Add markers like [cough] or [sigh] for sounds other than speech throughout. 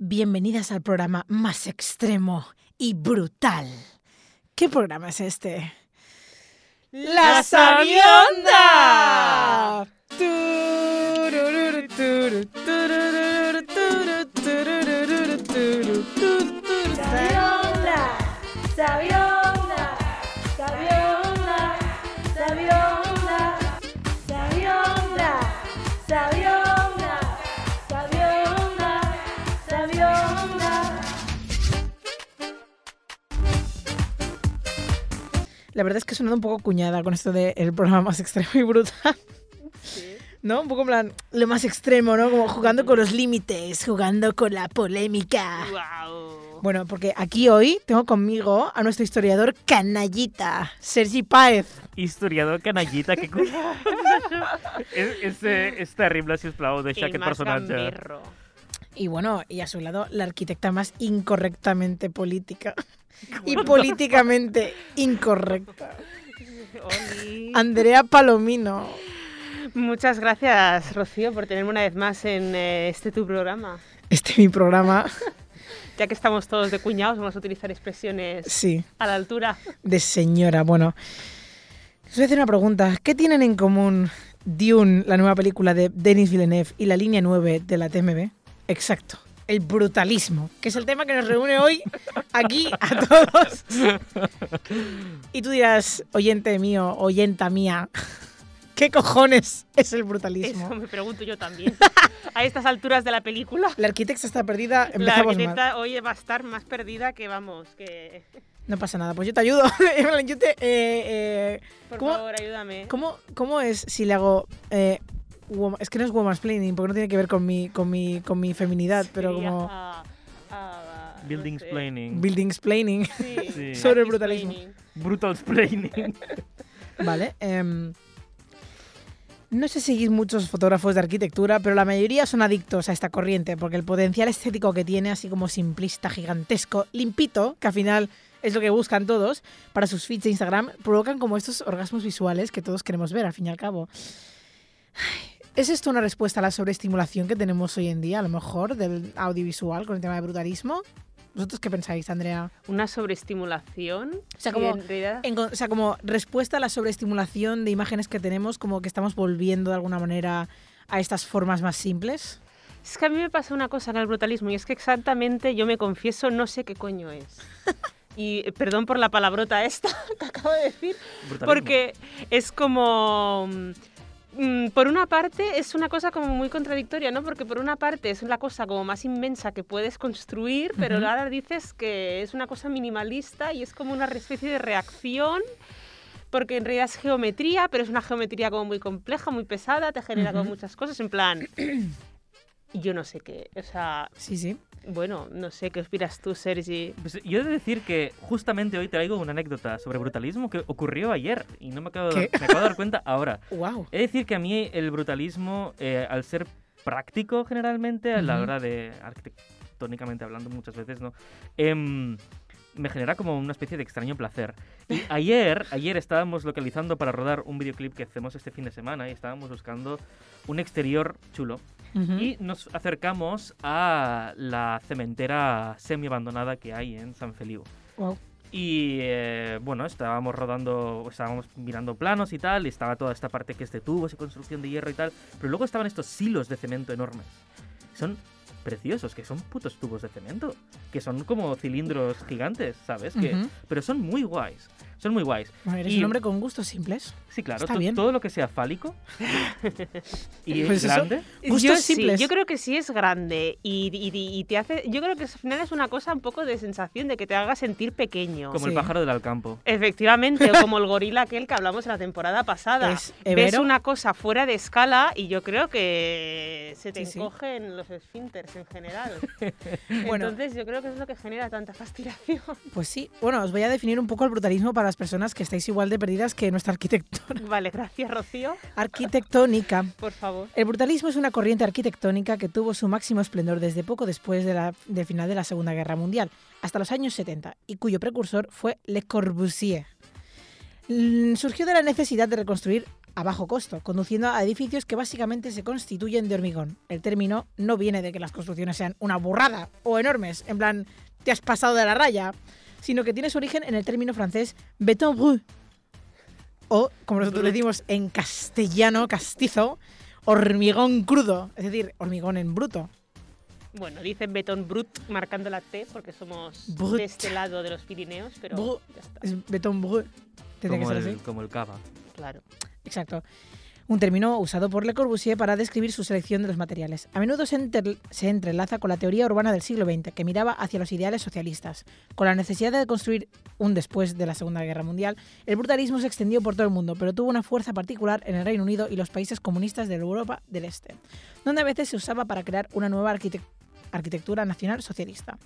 Bienvenidas al programa más extremo y brutal. ¿Qué programa es este? ¡La Sabionda! Sabionda, Sabionda, Sabionda, La verdad es que he sonado un poco cuñada con esto del programa más extremo y brutal. ¿No? Un poco en plan, lo más extremo, ¿no? Como jugando con los límites, jugando con la polémica. Guau. Bueno, porque aquí hoy tengo conmigo a nuestro historiador canallita, Sergi Páez. Historiador canallita, que cu- [laughs] es, es, eh, és terrible, si us plau, El aquest gamberro. Y bueno, y a su lado la arquitecta más incorrectamente política. Y políticamente incorrecta. Andrea Palomino. Muchas gracias, Rocío, por tenerme una vez más en eh, este tu programa. Este es mi programa. Ya que estamos todos de cuñados, vamos a utilizar expresiones Sí, a la altura. de señora. Bueno, os voy a hacer una pregunta. ¿Qué tienen en común Dune, la nueva película de Denis Villeneuve, y la línea 9 de la TMB? Exacto. El brutalismo, que es el tema que nos reúne hoy aquí a todos. Y tú dirás, oyente mío, oyenta mía, ¿qué cojones es el brutalismo? Eso me pregunto yo también. A estas alturas de la película, La arquitecta está perdida, la empezamos mal. arquitecta hoy va a estar más perdida que vamos, que... No pasa nada, pues yo te ayudo. [laughs] Yo te, eh, eh, Por ¿Cómo- favor, ayúdame. ¿cómo, ¿Cómo es si le hago... eh, es que no es womansplaining, porque no tiene que ver con mi, con mi, con mi feminidad, pero como ah, no Building sé. explaining. building explaining. Sí, [laughs] Sí. Sobre el brutalismo. Brutal explaining. [laughs] Vale. em, no sé seguir muchos fotógrafos de arquitectura, pero la mayoría son adictos a esta corriente, porque el potencial estético que tiene, así como simplista, gigantesco, limpito, que al final es lo que buscan todos para sus feeds de Instagram, provocan como estos orgasmos visuales que todos queremos ver, al fin y al cabo. Ay, ¿Es esto una respuesta a la sobreestimulación que tenemos hoy en día, a lo mejor, del audiovisual con el tema de brutalismo? ¿Vosotros qué pensáis, Andrea? Una sobreestimulación. O sea, como en En o sea, como respuesta a la sobreestimulación de imágenes que tenemos, como que estamos volviendo de alguna manera a estas formas más simples. Es que a mí me pasa una cosa con el brutalismo y es que exactamente yo me confieso no sé qué coño es. [laughs] Y eh, perdón por la palabrota esta [laughs] que acabo de decir, Brutalismo. porque es como... mm, Por una parte es una cosa como muy contradictoria, ¿no? Porque por una parte es la cosa como más inmensa que puedes construir, pero Ujú. ahora dices que es una cosa minimalista y es como una especie de reacción, porque en realidad es geometría, pero es una geometría como muy compleja, muy pesada, te genera como muchas cosas, en plan... [clears throat] Yo no sé qué, o sea, Sí, sí. Bueno, no sé qué opinas tú, Sergi. Pues yo he de decir que justamente hoy traigo una anécdota sobre brutalismo que ocurrió ayer y no me acabo, de, ¿Qué? me acabo de dar cuenta ahora. [laughs] Wow. He de decir que a mí el brutalismo, eh, al ser práctico generalmente, a la hora de arquitectónicamente hablando muchas veces, ¿no? Em, me genera como una especie de extraño placer. Y [laughs] ayer, ayer estábamos localizando para rodar un videoclip que hacemos este fin de semana y estábamos buscando un exterior chulo. Y nos acercamos a la cementera semi abandonada que hay en San Feliu. Wow. Y eh, bueno, estábamos rodando, estábamos mirando planos y tal, y estaba toda esta parte que es de tubos y construcción de hierro y tal, pero luego estaban estos silos de cemento enormes. Son preciosos, que son putos tubos de cemento, que son como cilindros gigantes, ¿sabes? Que, Ujú. pero son muy guays, son muy guays. Bueno, eres Y- un hombre con gustos simples. Sí, claro, Está bien. todo lo que sea fálico [laughs] y Pues eso- grande. Gustos yo simples. Sí, yo creo que sí es grande y, y- y te hace. Yo creo que al final es una cosa un poco de sensación de que te haga sentir pequeño. Como Sí. el pájaro del Alcampo. Efectivamente, o [laughs] como el gorila aquel que hablamos en la temporada pasada. Es Ves una cosa fuera de escala y yo creo que se te Sí, sí. encogen los esfínteres en general. [laughs] Bueno. Entonces yo creo que es lo que genera tanta fascinación. Pues sí. Bueno, os voy a definir un poco el brutalismo para las personas que estáis igual de perdidas que nuestra arquitectura. [laughs] Vale, gracias Rocío, arquitectónica. por favor. El brutalismo es una corriente arquitectónica que tuvo su máximo esplendor desde poco después de la- del final de la Segunda Guerra Mundial, hasta los años 70, y cuyo precursor fue Le Corbusier. Surgió de la necesidad de reconstruir a bajo costo, conduciendo a edificios que básicamente se constituyen de hormigón. El término no viene de que las construcciones sean una burrada o enormes, en plan, te has pasado de la raya, sino que tiene su origen en el término francés béton brut, o, como nosotros Brut. decimos en castellano, castizo, hormigón crudo, es decir, hormigón en bruto. Bueno, dicen betón brut marcando la T porque somos Brut. de este lado de los Pirineos, pero Brut. ya está. Es béton brut. Tendría que ser el, así. como el cava. Claro. Exacto. Un término usado por Le Corbusier para describir su selección de los materiales. A menudo se, entrelaza con la teoría urbana del siglo XX, que miraba hacia los ideales socialistas. Con la necesidad de construir un después de la Segunda Guerra Mundial, el brutalismo se extendió por todo el mundo, pero tuvo una fuerza particular en el Reino Unido y los países comunistas de Europa del Este, donde a veces se usaba para crear una nueva arquitec- arquitectura nacional socialista.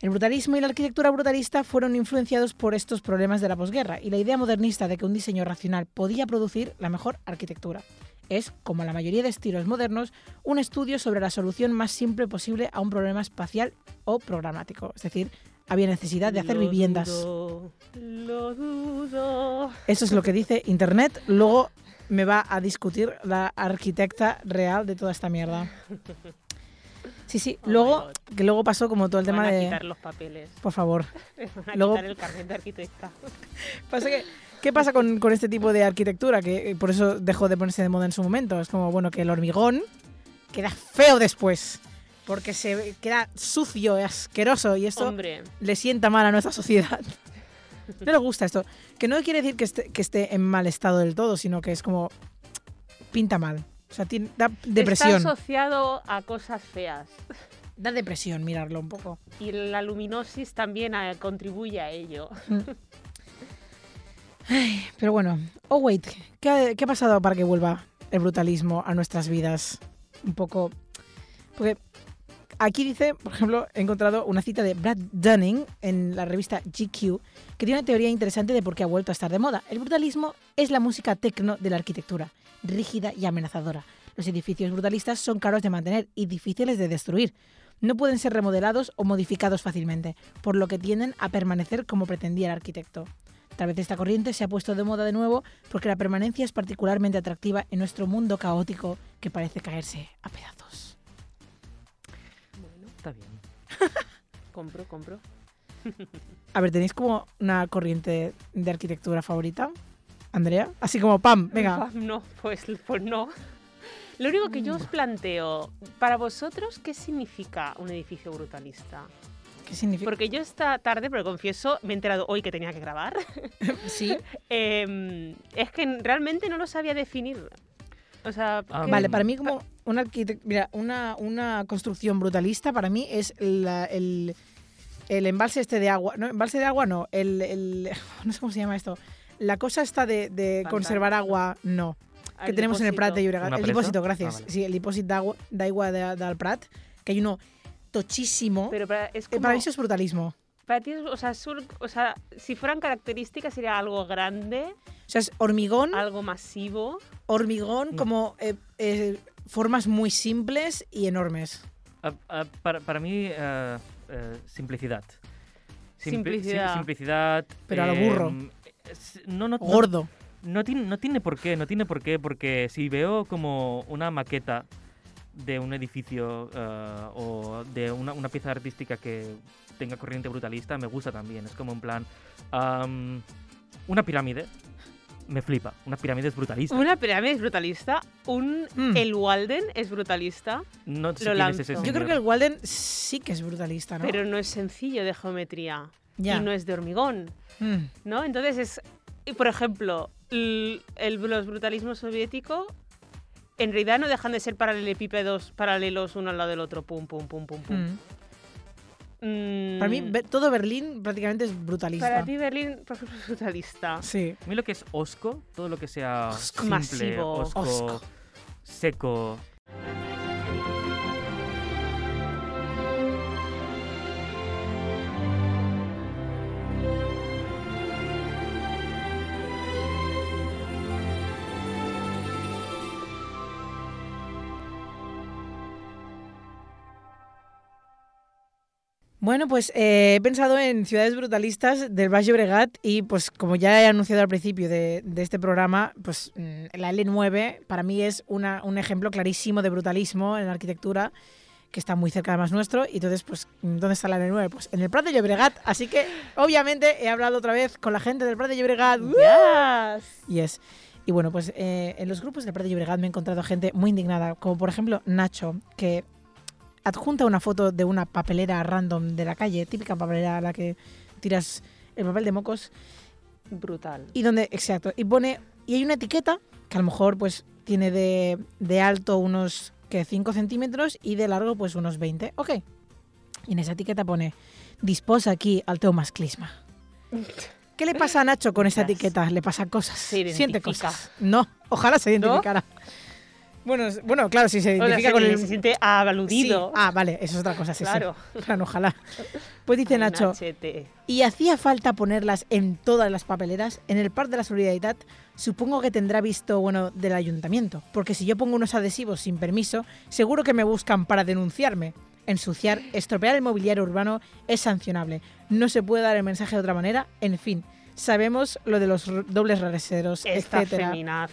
El brutalismo y la arquitectura brutalista fueron influenciados por estos problemas de la posguerra y la idea modernista de que un diseño racional podía producir la mejor arquitectura. Es, como la mayoría de estilos modernos, un estudio sobre la solución más simple posible a un problema espacial o programático. Es decir, había necesidad de hacer Lo viviendas. dudo, lo dudo. Eso es lo que dice Internet. Luego me va a discutir la arquitecta real de toda esta mierda. [laughs] Sí, sí. Oh Luego, que luego pasó como todo el Van tema a de... quitar los papeles. Por favor. [laughs] Van a Luego- quitar el carnet de arquitecta. [laughs] Pasa que, ¿Qué pasa con, con este tipo de arquitectura? Que eh, por eso dejó de ponerse de moda en su momento. Es como, bueno, que el hormigón queda feo después. Porque se queda sucio y asqueroso. Y esto Hombre, le sienta mal a nuestra sociedad. [laughs] No le gusta esto. Que no quiere decir que esté, que esté en mal estado del todo, sino que es como. pinta mal. O sea, tiene- da está depresión. asociado a cosas feas. Da depresión mirarlo un poco. Y la luminosis también eh, contribuye a ello. Pero bueno. Oh, wait. ¿Qué ha, qué ha pasado para que vuelva el brutalismo a nuestras vidas? Un poco. Porque aquí dice, por ejemplo, he encontrado una cita de Brad Dunning en la revista GQ que tiene una teoría interesante de por qué ha vuelto a estar de moda. El brutalismo es la música tecno de la arquitectura, rígida y amenazadora. Los edificios brutalistas son caros de mantener y difíciles de destruir. No pueden ser remodelados o modificados fácilmente, por lo que tienden a permanecer como pretendía el arquitecto. Tal vez esta corriente se ha puesto de moda de nuevo porque la permanencia es particularmente atractiva en nuestro mundo caótico que parece caerse a pedazos. Está bien. [laughs] compro, compro. [laughs] A ver, ¿tenéis como una corriente de arquitectura favorita? Andrea, así como pam, venga. Ah, [laughs] No, pues, pues no. Lo único que yo Mm. os planteo, para vosotros, ¿qué significa un edificio brutalista? ¿Qué significa? Porque yo esta tarde, pero confieso, me he enterado hoy que tenía que grabar. Sí. em, es que realmente no lo sabía definir. O sea, Ah, ¿qué- Vale, para mí como una mira, una, una construcción brutalista para mí es la- el, el embalse este de agua. No, embalse de agua no, el, el- [laughs] no sé cómo se llama esto. La cosa esta de, de conservar agua, no. Que tenemos en el Prat de depósito. Llobregat. ¿Una El depósito, Ah, gracias. vale. Sí, el depósito d'agua d'aigua de, del Prat, que hay uno tochísimo. Pero para, es Eh, como, Para mí eso es brutalismo. Para ti es- o sea, sur- o sea, si fueran características sería algo grande, O sea, es hormigón, algo masivo. hormigón Mm. como eh, eh, formas muy simples y enormes. Ah, ah, para, para mí, eh, simplicidad. Simpli- Simplicidad. sim- simplicidad. Pero a lo burro. em, no, no- Gordo. No tiene, no tiene por qué, no tiene por qué, porque si veo como una maqueta de un edificio eh, o de una, una pieza artística que tenga corriente brutalista, me gusta también. Es como en plan, una pirámide, me flipa. Una pirámide es brutalista. Una pirámide es brutalista. Un Mm. el Walden es brutalista, No sé lo quién es ese. Yo creo que el Walden sí que es brutalista, ¿no? pero no es sencillo de geometría y no es de hormigón, Mm. ¿no? Entonces es, y por ejemplo, el, el- los brutalismos soviéticos en realidad no dejan de ser paralelepípedos paralelos uno al lado del otro, pum, pum, pum, pum, pum. Mm. Mm, Para mí, todo Berlín prácticamente es brutalista. para ti Berlín es brutalista. Sí. A mí lo que es osco, todo lo que sea Osco. simple, Masivo. osco, Osco. seco. Bueno, pues eh, he pensado en ciudades brutalistas del Valle Bregat y pues como ya he anunciado al principio de, de este programa, pues mm, la L9 para mí es una- un ejemplo clarísimo de brutalismo en la arquitectura que está muy cerca además nuestro y entonces pues ¿dónde está la L9? Pues en el Prat de Llobregat, así que obviamente he hablado otra vez con la gente del Prat de Llobregat. Yes. Yes. Y bueno, pues eh, en los grupos del Prat de Llobregat me he encontrado gente muy indignada, como por ejemplo Nacho, que adjunta una foto de una papelera random de la calle, típica papelera a la que tiras el papel de mocos, Brutal. y donde, exacto, y pone, y hay una etiqueta que a lo mejor pues tiene de, de alto unos que 5 centímetros y de largo pues unos 20. Ok. Y en esa etiqueta pone, disposa aquí al teu masclisma. ¿Qué le pasa a Nacho con esa Ostras. etiqueta? Le pasa cosas. Se Siente cosas. No, ojalá se identificara. Bueno, es- bueno, claro, si se O sea, identifica se, con el... se siente Sí. Ah, vale, eso es otra cosa, sí, sí. claro. Ojalá. Pues dice Nacho, y hacía falta ponerlas en todas las papeleras. En el Parque de la Solidaridad supongo que tendrá visto bueno del ayuntamiento, porque si yo pongo unos adhesivos sin permiso, seguro que me buscan para denunciarme. Ensuciar, estropear el mobiliario urbano es sancionable. No se puede dar el mensaje de otra manera. En fin, sabemos lo de los dobles raseros, Esta etcétera.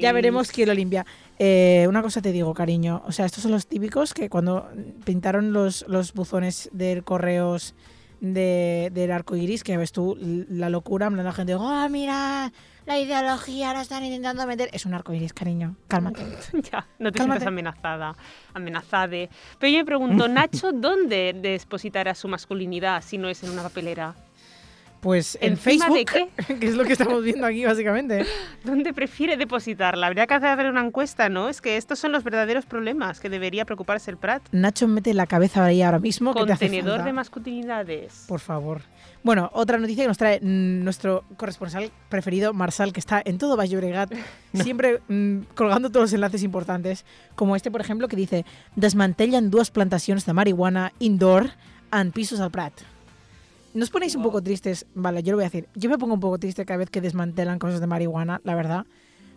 Ya veremos quién lo limpia. Eh, una cosa te digo, cariño. O sea, estos son los típicos que cuando pintaron los, los buzones del correos de, del arco iris, que ves tú la locura, la gente, oh, mira, la ideología la están intentando meter. Es un arco iris, cariño. Cálmate. [laughs] Ya, no te Cálmate. sientas amenazada, amenazade. Pero yo me pregunto, [laughs] Nacho, ¿dónde depositará su masculinidad si no es en una papelera? Pues en ¿Encima de Facebook, [laughs] que es lo que estamos viendo aquí, básicamente. [laughs] ¿Dónde prefiere depositarla? Habría que hacer una encuesta, ¿no? Es que estos son los verdaderos problemas que debería preocuparse el Prat. Nacho mete la cabeza ahí ahora mismo. Contenedor de masculinidades. Por favor. Bueno, otra noticia que nos trae nuestro corresponsal preferido, Marsal, que está en todo Valle Llobregat, [laughs] siempre mm, colgando todos los enlaces importantes, como este, por ejemplo, que dice desmantellan dues plantacions de marihuana indoor en pisos al Prat. ¿Nos ponéis un poco tristes? Vale, yo lo voy a decir. Yo me pongo un poco triste cada vez que desmantelan cosas de marihuana, la verdad.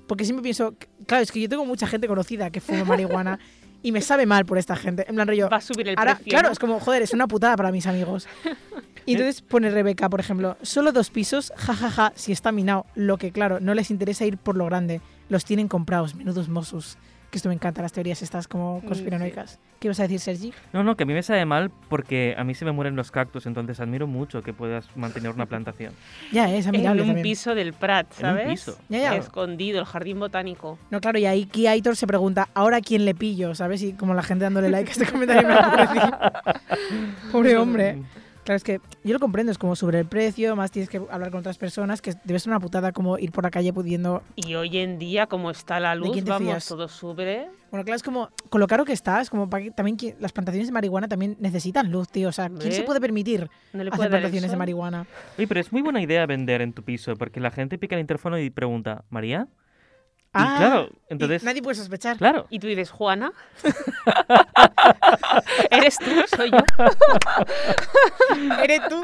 Porque siempre pienso, claro, es que yo tengo mucha gente conocida que fuma marihuana [laughs] y me sabe mal por esta gente. En plan, rollo, Va a subir el Ahora, precio. claro, ¿no? es como, joder, es una putada para mis amigos. [laughs] Y entonces pone Rebeca, por ejemplo, solo dos pisos, jajaja, si está minado. Lo que, claro, no les interesa ir por lo grande. Los tienen comprados, menudos mosus. Que esto me encanta, las teorías estas como conspiranoicas. ¿Qué ibas a decir, Sergi? No, no, que a mí me sabe mal porque a mí se me mueren los cactus, entonces admiro mucho que puedas mantener una plantación. [laughs] Ya, es En admirable un también. piso del Prat, En un ¿sabes? piso. Ya, ya. Escondido, el jardín botánico. No, claro, y ahí Ki Aitor se pregunta, ¿ahora a quién le pillo? ¿Sabes? Y como la gente dándole like a este comentario me lo. [laughs] Pobre hombre. Claro, es que yo lo comprendo, es como sobre el precio, más tienes que hablar con otras personas, que debe ser una putada como ir por la calle pudiendo Y hoy en día, como está la luz, vamos, fías? todo sube. Bueno, claro, es como con lo caro que está, es como para que también las plantaciones de marihuana también necesitan luz, tío. O sea, ¿quién se puede permitir No le hacer puede plantaciones de marihuana? Oye, pero es muy buena idea vender en tu piso, porque la gente pica el interfono y pregunta, ¿María? Y Ah, claro, y entonces, nadie puede sospechar. claro. Y tú dices, Juana. [laughs] ¿Eres tú? ¿Soy yo? [laughs] ¿Eres tú?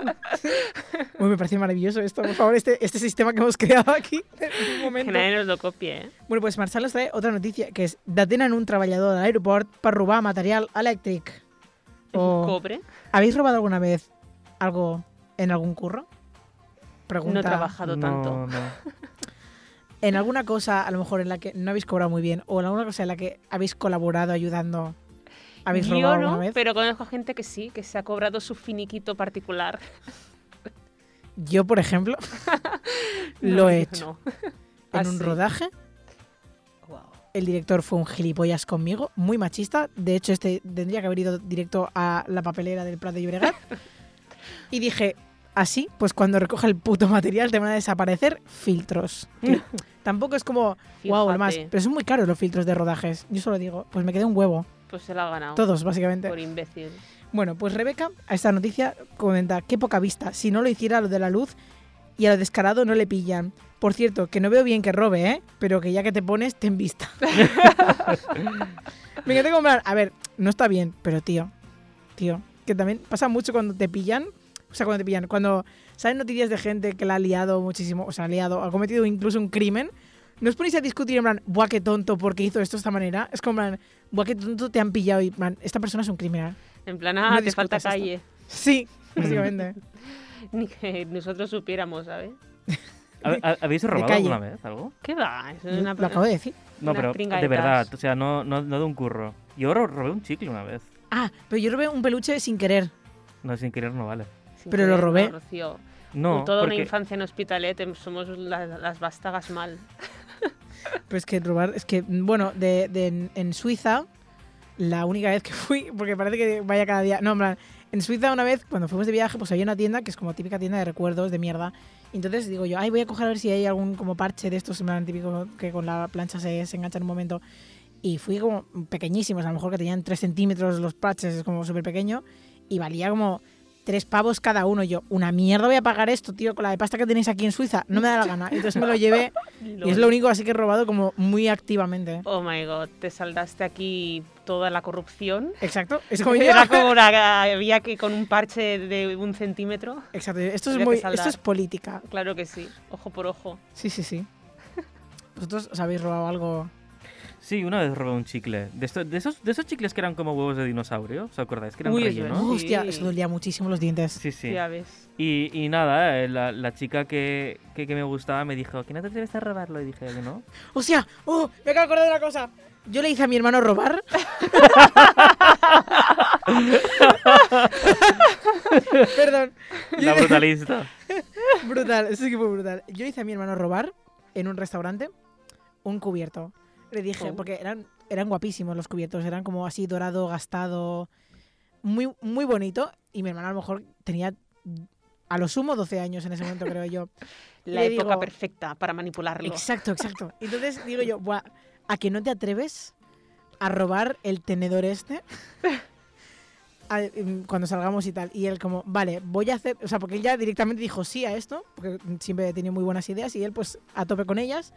Uy, me parece maravilloso esto, por favor, este, este sistema que hemos creado aquí. En un Que momento. nadie nos lo copie, ¿eh? Bueno, pues Marçal nos trae otra noticia, que es detenen un treballador de l'aeroport per robar material elèctric. O- cobre. ¿Habéis robado alguna vez algo en algún curro? Pregunta. No he trabajado tanto. No, no. [laughs] En alguna cosa, a lo mejor en la que no habéis cobrado muy bien, o en alguna cosa en la que habéis colaborado ayudando, habéis Yo robado no, alguna vez. pero conozco gente que sí, que se ha cobrado su finiquito particular. Yo, por ejemplo, [laughs] No, lo he hecho. no. En ¿Ah, un rodaje, el director fue un gilipollas conmigo, muy machista. De hecho, este tendría que haber ido directo a la papelera del Prat de Llobregat. [laughs] y dije, así, pues cuando recoja el puto material te van a desaparecer filtros. Que [laughs] tampoco es como, wow, lo más. Pero son muy caros los filtros de rodajes. Yo solo digo, pues me quedé un huevo. Pues se la ha ganado. Todos, básicamente. Por imbécil. Bueno, pues Rebeca a esta noticia comenta, qué poca vista, si no lo hiciera lo de la luz y a lo descarado no le pillan. Por cierto, que no veo bien que robe, ¿eh? Pero que ya que te pones, ten vista. [laughs] Me encanta comprar, a ver, no está bien, pero tío, tío, que también pasa mucho cuando te pillan, o sea, cuando te pillan, cuando salen noticias de gente que la ha liado muchísimo, o sea, ha liado, ha cometido incluso un crimen, no os ponéis a discutir en plan, buah, qué tonto, porque hizo esto de esta manera. Es como en plan, buah, qué tonto te han pillado y, plan, esta persona es un criminal. En plan, No ah, te falta esto. calle. Sí, básicamente. [laughs] Ni que nosotros supiéramos, ¿sabes? ¿Ha- ha- ¿Habéis robado alguna vez algo? ¿Qué va? Es una Lo acabo de decir. No, Una pero de verdad, o sea, no, no, no de un curro. Yo ro- robé un chicle una vez. Ah, pero yo robé un peluche sin querer. No, sin querer no vale. Sin pero lo querer, robé. no, Rocío. No, Toda porque... una infancia en Hospitalet em, somos la- las vástagas mal. [laughs] Pero es que robar, es que, bueno, de, de- en, en Suiza, la única vez que fui, [laughs] porque parece que vaya cada día. No, en plan, en Suiza una vez, cuando fuimos de viaje, pues había una tienda que es como típica tienda de recuerdos de mierda. Y entonces digo yo, ay, voy a coger a ver si hay algún como parche de estos, en plan típico que con la plancha se, se engancha en un momento. Y fui como pequeñísimos, a lo mejor que tenían 3 centímetros los parches, es como súper pequeño. Y valía como tres pavos cada uno. Y yo, una mierda voy a pagar esto, tío, con la de pasta que tenéis aquí en Suiza. No me da la gana. Entonces me lo llevé [laughs] y es lo único así que he robado como muy activamente. Oh my god, te saldaste aquí toda la corrupción. Exacto. Es como. [laughs] Era [laughs] como la, había que con un parche de un centímetro. Exacto. Esto es, muy, esto es política. Claro que sí, ojo por ojo. Sí, sí, sí. ¿Vosotros os habéis robado algo? Sí, una vez robé un chicle. De, esto- de esos, de esos chicles que eran como huevos de dinosaurio, ¿os acordáis? Que eran Uy, rellenos. verdad. Hostia, Sí. eso dolía muchísimo los dientes. Sí, sí. Ya ves. Y, y nada, eh, la, la chica que, que, que me gustaba me dijo, ¿que no te atreves a robarlo? Y dije, no. ¡Hostia! ¡Oh! Me acabo de acordar de una cosa. Yo le hice a mi hermano robar. [laughs] Perdón. La brutalista. [laughs] Brutal, eso sí que fue brutal. Yo le hice a mi hermano robar en un restaurante un cubierto. Le dije, Oh. porque eran, eran guapísimos los cubiertos, eran como así dorado, gastado, muy, muy bonito. Y mi hermano a lo mejor tenía a lo sumo 12 años en ese momento, [laughs] creo yo. La Le época digo- perfecta para manipularlo. Exacto, exacto. [laughs] Entonces digo yo, "Buah, ¿a que no te atreves a robar el tenedor este? [laughs] Em, cuando salgamos y tal. Y él como, vale, voy a hacer, o sea, porque él ya directamente dijo sí a esto, porque siempre tenido muy buenas ideas y él pues a tope con ellas.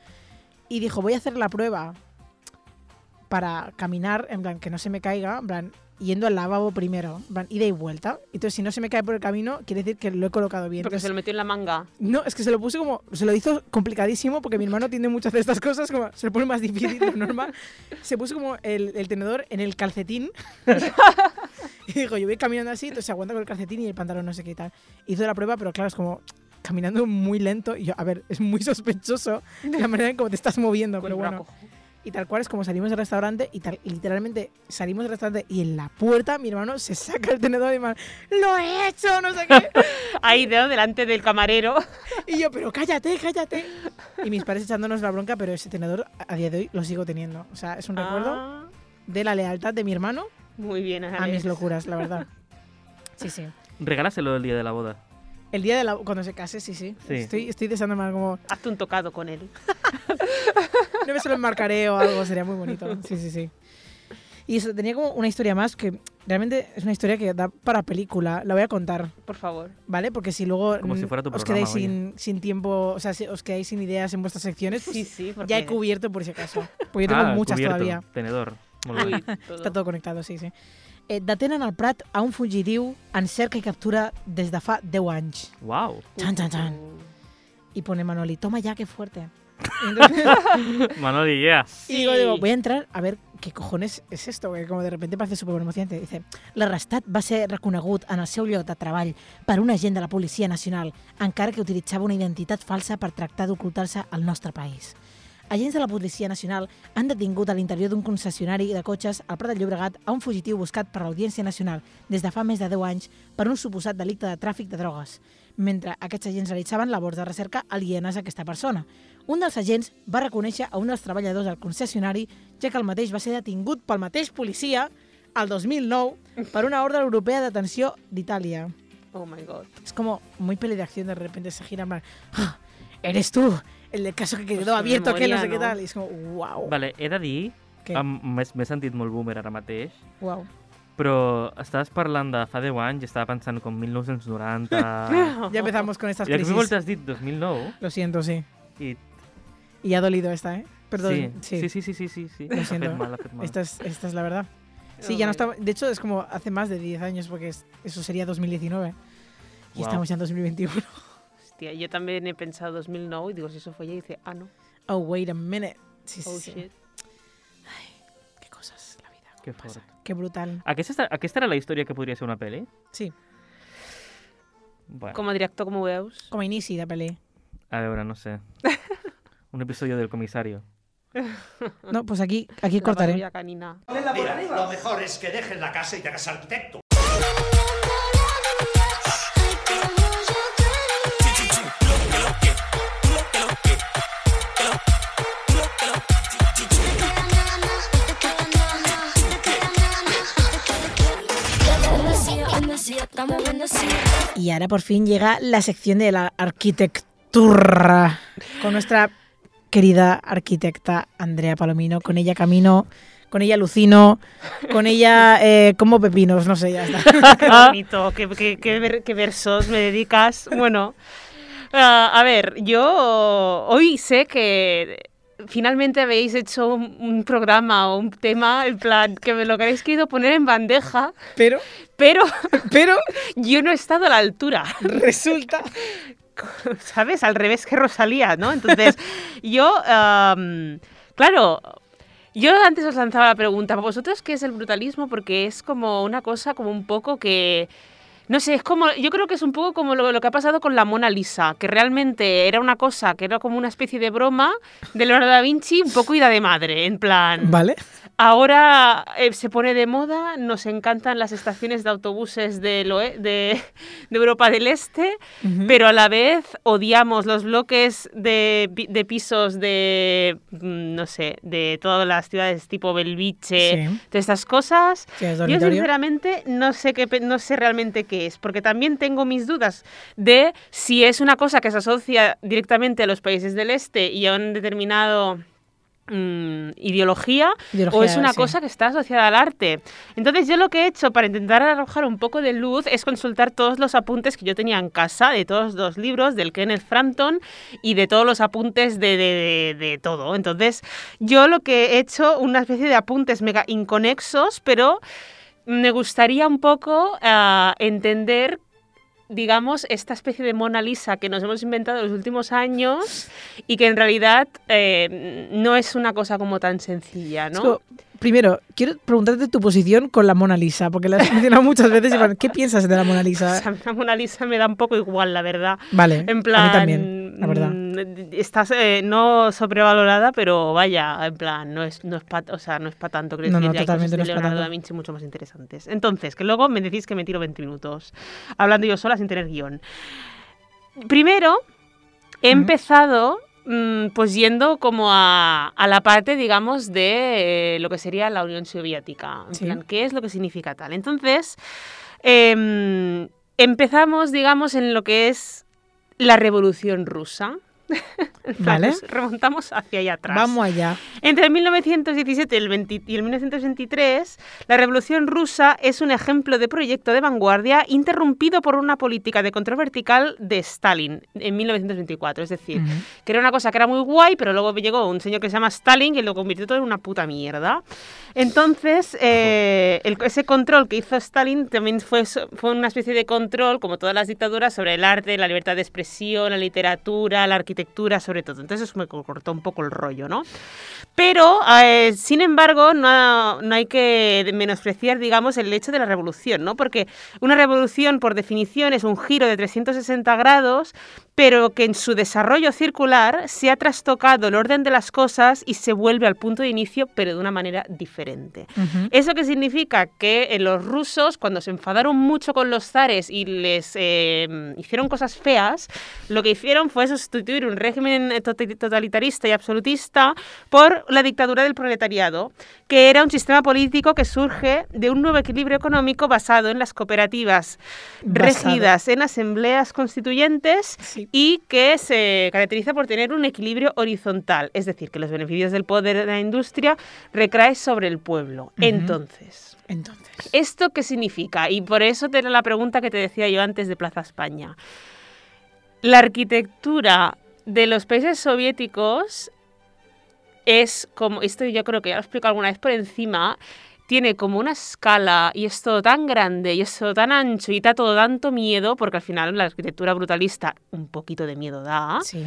Y dijo, voy a hacer la prueba para caminar, en plan, que no se me caiga, en plan, yendo al lavabo primero, en plan, ida y vuelta. Entonces, si no se me cae por el camino, quiere decir que lo he colocado bien. Porque Entonces, se lo metió en la manga. no, es que se lo puse como. Se lo hizo complicadísimo porque mi hermano tiende mucho a hacer estas cosas, como se lo pone más difícil de lo normal. [laughs] Se puso como el, el tenedor en el calcetín. [laughs] y dijo, yo voy caminando así, entonces se aguanta con el calcetín y el pantalón no sé qué y tal. Hizo la prueba, pero claro, es como caminando muy lento. Y yo, a ver, es muy sospechoso la manera en cómo te estás moviendo, pero bueno. Y tal cual es como salimos del restaurante y tal, y literalmente salimos del restaurante y en la puerta mi hermano se saca el tenedor y me lo he hecho, no sé qué. [laughs] Ahí, de- delante del camarero. Y yo, pero cállate, cállate. Y mis padres echándonos la bronca, pero ese tenedor a día de hoy lo sigo teniendo. O sea, es un recuerdo Ah, de la lealtad de mi hermano muy bien, a mis locuras, la verdad. Sí, sí. Regálaselo el día de la boda. El día de la, cuando se case, sí, sí. Sí. Estoy, estoy deseando más como. Hazte un tocado con él. [laughs] No me se lo enmarcaré o algo, sería muy bonito. [laughs] Sí, sí, sí. Y eso, tenía como una historia más que realmente es una historia que da para película. La voy a contar, Por favor. ¿vale? Porque si luego Como si fuera tu os programa, quedáis sin, sin tiempo, o sea, si os quedáis sin ideas en vuestras secciones, pues Sí, sí, porque... ya he cubierto por si acaso. Porque yo [laughs] tengo ah, muchas cubierto, todavía. Tenedor. Uy, todo. Està tot connectat, sí, sí. Eh, detenen al Prat a un fugitiu en cerca i captura des de fa 10 anys. Wow. Chan, chan, chan. Uh, Y pone Manoli, toma ya, qué fuerte. Entonces- [laughs] Manoli, yeah. y digo, digo, voy a entrar a ver qué cojones es esto, que como de repente parece súper emocionante. Dice, l'arrestat va ser reconegut en el seu lloc de treball per un agent de la Policia Nacional, encara que utilitzava una identitat falsa per tractar d'ocultar-se al nostre país. Agents de la Policia Nacional han detingut a l'interior d'un concessionari de cotxes al Prat de Llobregat a un fugitiu buscat per l'Audiència Nacional des de fa més de 10 anys per un suposat delicte de tràfic de drogues, mentre aquests agents realitzaven labors de recerca alienes a aquesta persona. Un dels agents va reconèixer a un dels treballadors del concessionari, ja que el mateix va ser detingut pel mateix policia el 2009 per una ordre europea de detenció d'Itàlia. Oh my god. Es como muy peli de acción, de repente se gira en plan, "Ah, eres tú, el caso que quedó Pues qué abierto, que no sé qué ¿no? tal. Y es como, wow, Vale, he de dir, Què? em- m'he m'he sentit molt boomer ara mateix, wow. però estaves parlant de fa 10 anys i estava pensant com 1990... [laughs] [laughs] Ya empezamos con estas I de cop crisis. has dit 2009 Lo siento, sí. i... Y ha dolido esta, ¿eh? Perdón, sí, sí. sí, sí, sí, sí, sí. Lo siento. mal, mal. Esta, es, esta es la verdad. Sí, ya no estamos. De hecho, es como hace más de 10 años, porque es- eso sería 2019. Y Wow. estamos ya en 2021. Hostia, yo también he pensado 2009 y digo, si eso fue ya, y dice, ah, no. Oh, wait a minute. Sí, sí, Oh, sí. shit. Qué cosas la vida. Que pasa. fort. Qué brutal. Aquesta, aquesta era la història que podria ser una pel·li? Sí. Bueno, Com a director, com ho veus? Com a inici de pel·li. a veure, no sé. [laughs] Un episodio del comisario. No, pues aquí, aquí La cortaré. canina. Mira, lo mejor es que dejes la casa y te hagas arquitecto. Y ahora por fin llega la sección de la arquitectura con nuestra querida arquitecta Andrea Palomino. Con ella camino, con ella lucino, con ella eh, como pepinos, no sé, ya está. [laughs] Qué bonito, qué, qué- qué ver- qué versos me dedicas. Bueno, ah, a ver, yo hoy sé que finalmente habéis hecho un, un programa o un tema, en plan, que me lo habéis querido poner en bandeja, Pero, pero [laughs] pero yo no he estado a la altura. resulta... [laughs] ¿sabes? Al revés que Rosalía, ¿no? Entonces, yo, claro, yo antes os lanzaba la pregunta, ¿para vosotros qué es el brutalismo? Porque es como una cosa como un poco que... No sé, es como, yo creo que es un poco como lo, lo que ha pasado con la Mona Lisa, que realmente era una cosa que era como una especie de broma de Leonardo da Vinci, un poco ida de madre, en plan... Vale. Ahora eh, se pone de moda, nos encantan las estaciones de autobuses de, de Europa del Este, pero a la vez odiamos los bloques de, pi- de pisos de, mm, no sé, de todas las ciudades tipo Belviche, Sí. de estas cosas. Sí, es Yo sinceramente no sé qué no sé realmente qué es, porque también tengo mis dudas de si es una cosa que se asocia directamente a los países del este y a un determinado mm, ideología, o es una sí. cosa que está asociada al arte. Entonces yo lo que he hecho para intentar arrojar un poco de luz es consultar todos los apuntes que yo tenía en casa, de todos los libros, del Kenneth Frampton y de todos los apuntes de, de- de- de todo. Entonces yo lo que he hecho, una especie de apuntes mega inconexos, pero me gustaría un poco ah, entender digamos, esta especie de Mona Lisa que nos hemos inventado en los últimos años y que en realidad eh, no es una cosa como tan sencilla, ¿no? Primero, quiero preguntarte tu posición con la Mona Lisa, porque la has mencionado muchas veces. y bueno, ¿Qué piensas de la Mona [laughs] O Lisa? sea, la Mona Lisa me da un poco igual, la verdad. Vale, En plan, a mí también, la verdad. mm, Estás eh, no sobrevalorada, pero vaya, en plan, no es, no es para o sea, no es pa tanto. quiero No, no, hay totalmente cosas no de da Vinci mucho más interesantes. Entonces, que luego me decís que me tiro 20 minutos hablando yo sola sin tener guion. Primero, he Ujú. empezado mm, pues yendo como a, a la parte, digamos, de eh, lo que sería la Unión Soviética. En Sí. plan, ¿qué es lo que significa tal? Entonces, em, empezamos, digamos, en lo que es la Revolución Rusa. [laughs] Vale. remontamos hacia allá atrás. Vamos allá. Entre el 1917 y el, 20 y el 1923, la Revolución Rusa es un ejemplo de proyecto de vanguardia interrumpido por una política de control vertical de Stalin en 1924. Es decir, Ujú. que era una cosa que era muy guay, pero luego llegó un señor que se llama Stalin y lo convirtió todo en una puta mierda. Entonces, eh, el- ese control que hizo Stalin también fue, fue una especie de control, como todas las dictaduras, sobre el arte, la libertad de expresión, la literatura, la arquitectura, sobre todo. Entonces, me co- cortó un poco el rollo, ¿no? Pero, eh, sin embargo, no, no hay que menospreciar, digamos, el hecho de la revolución, ¿no? Porque una revolución, por definición, es un giro de 360 grados, pero que en su desarrollo circular se ha trastocado el orden de las cosas y se vuelve al punto de inicio, pero de una manera diferente. ¿Eso qué significa? Que eh, los rusos, cuando se enfadaron mucho con los zares y les eh, hicieron cosas feas, lo que hicieron fue sustituir un régimen eh, totalitarista y absolutista por la dictadura del proletariado, que era un sistema político que surge de un nuevo equilibrio económico basado en las cooperativas Basado. regidas en asambleas constituyentes Sí. Y que se caracteriza por tener un equilibrio horizontal, es decir, que los beneficios del poder de la industria recae sobre el pueblo. Entonces, Entonces. ¿esto qué significa? Y por eso te era la pregunta que te decía yo antes de Plaza España. La arquitectura de los países soviéticos es como, esto yo creo que ya lo explico alguna vez por encima, tiene como una escala y es todo tan grande y es todo tan ancho y da todo tanto miedo, porque al final la arquitectura brutalista un poquito de miedo da, Sí.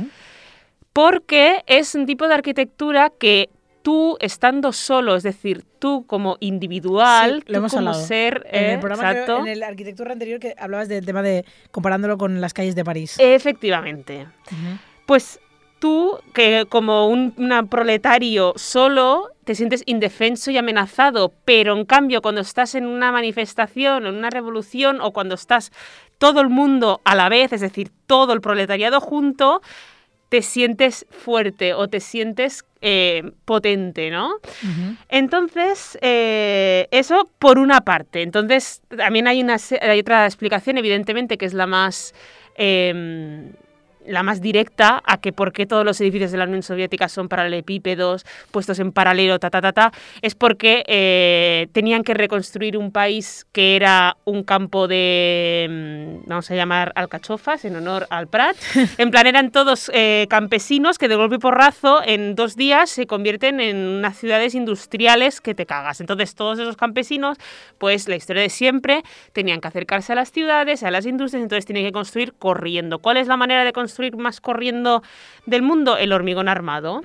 porque es un tipo de arquitectura que tú estando solo, es decir, tú como individual, Sí, lo tú hemos como hablado. ser, En eh, el programa, creo, exacto, en el arquitectura anterior, que hablabas del tema de comparándolo con las calles de París. efectivamente. Pues tú, que como un una proletario solo, te sientes indefenso y amenazado, pero en cambio cuando estás en una manifestación, en una revolución o cuando estás todo el mundo a la vez, es decir, todo el proletariado junto, te sientes fuerte o te sientes eh, potente, ¿no? Entonces, eh, eso por una parte. Entonces, también hay, una, hay otra explicación, evidentemente, que es la más, eh, la más directa a que por qué todos los edificios de la Unión Soviética son paralelepípedos, puestos en paralelo, ta, ta, ta, ta, es porque eh, tenían que reconstruir un país que era un campo de, mm, vamos a llamar, alcachofas, en honor al Prat. [laughs] En plan, eran todos eh, campesinos que de golpe y porrazo en dos días se convierten en unas ciudades industriales que te cagas. Entonces, todos esos campesinos, pues la historia de siempre, tenían que acercarse a las ciudades, a las industrias, entonces tienen que construir corriendo. ¿Cuál es la manera de construir más corriendo del mundo? El hormigón armado.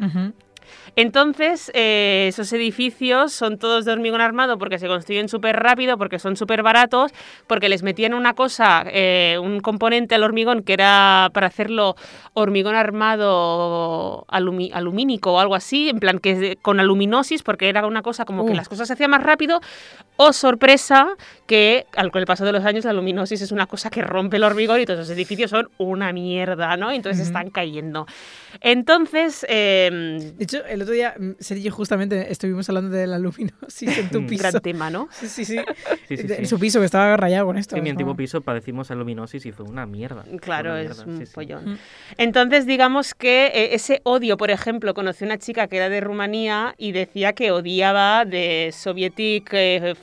Entonces, eh, esos edificios son todos de hormigón armado porque se construyen súper rápido, porque son súper baratos, porque les metían una cosa, eh, un componente al hormigón que era para hacerlo hormigón armado alumi- alumínico o algo así, en plan que con aluminosis, porque era una cosa como que Uh. las cosas se hacían más rápido. O sorpresa, que al con el paso de los años la aluminosis es una cosa que rompe el hormigón y todos los edificios son una mierda, ¿no? Entonces están cayendo. Entonces, em, De hecho, el otro día, mm, Sergio, justamente estuvimos hablando de la luminosis en tu Mm. piso. gran tema, ¿no? Sí, sí, sí. Sí, sí, De- sí. En su piso, que estaba rayado con esto. En mi antiguo piso padecimos aluminosis y fue una mierda. Claro, una es mierda, un pollón. Mm. Entonces, digamos que eh, ese odio, por ejemplo, conocí una chica que era de Rumanía y decía que odiaba de Sovietic eh,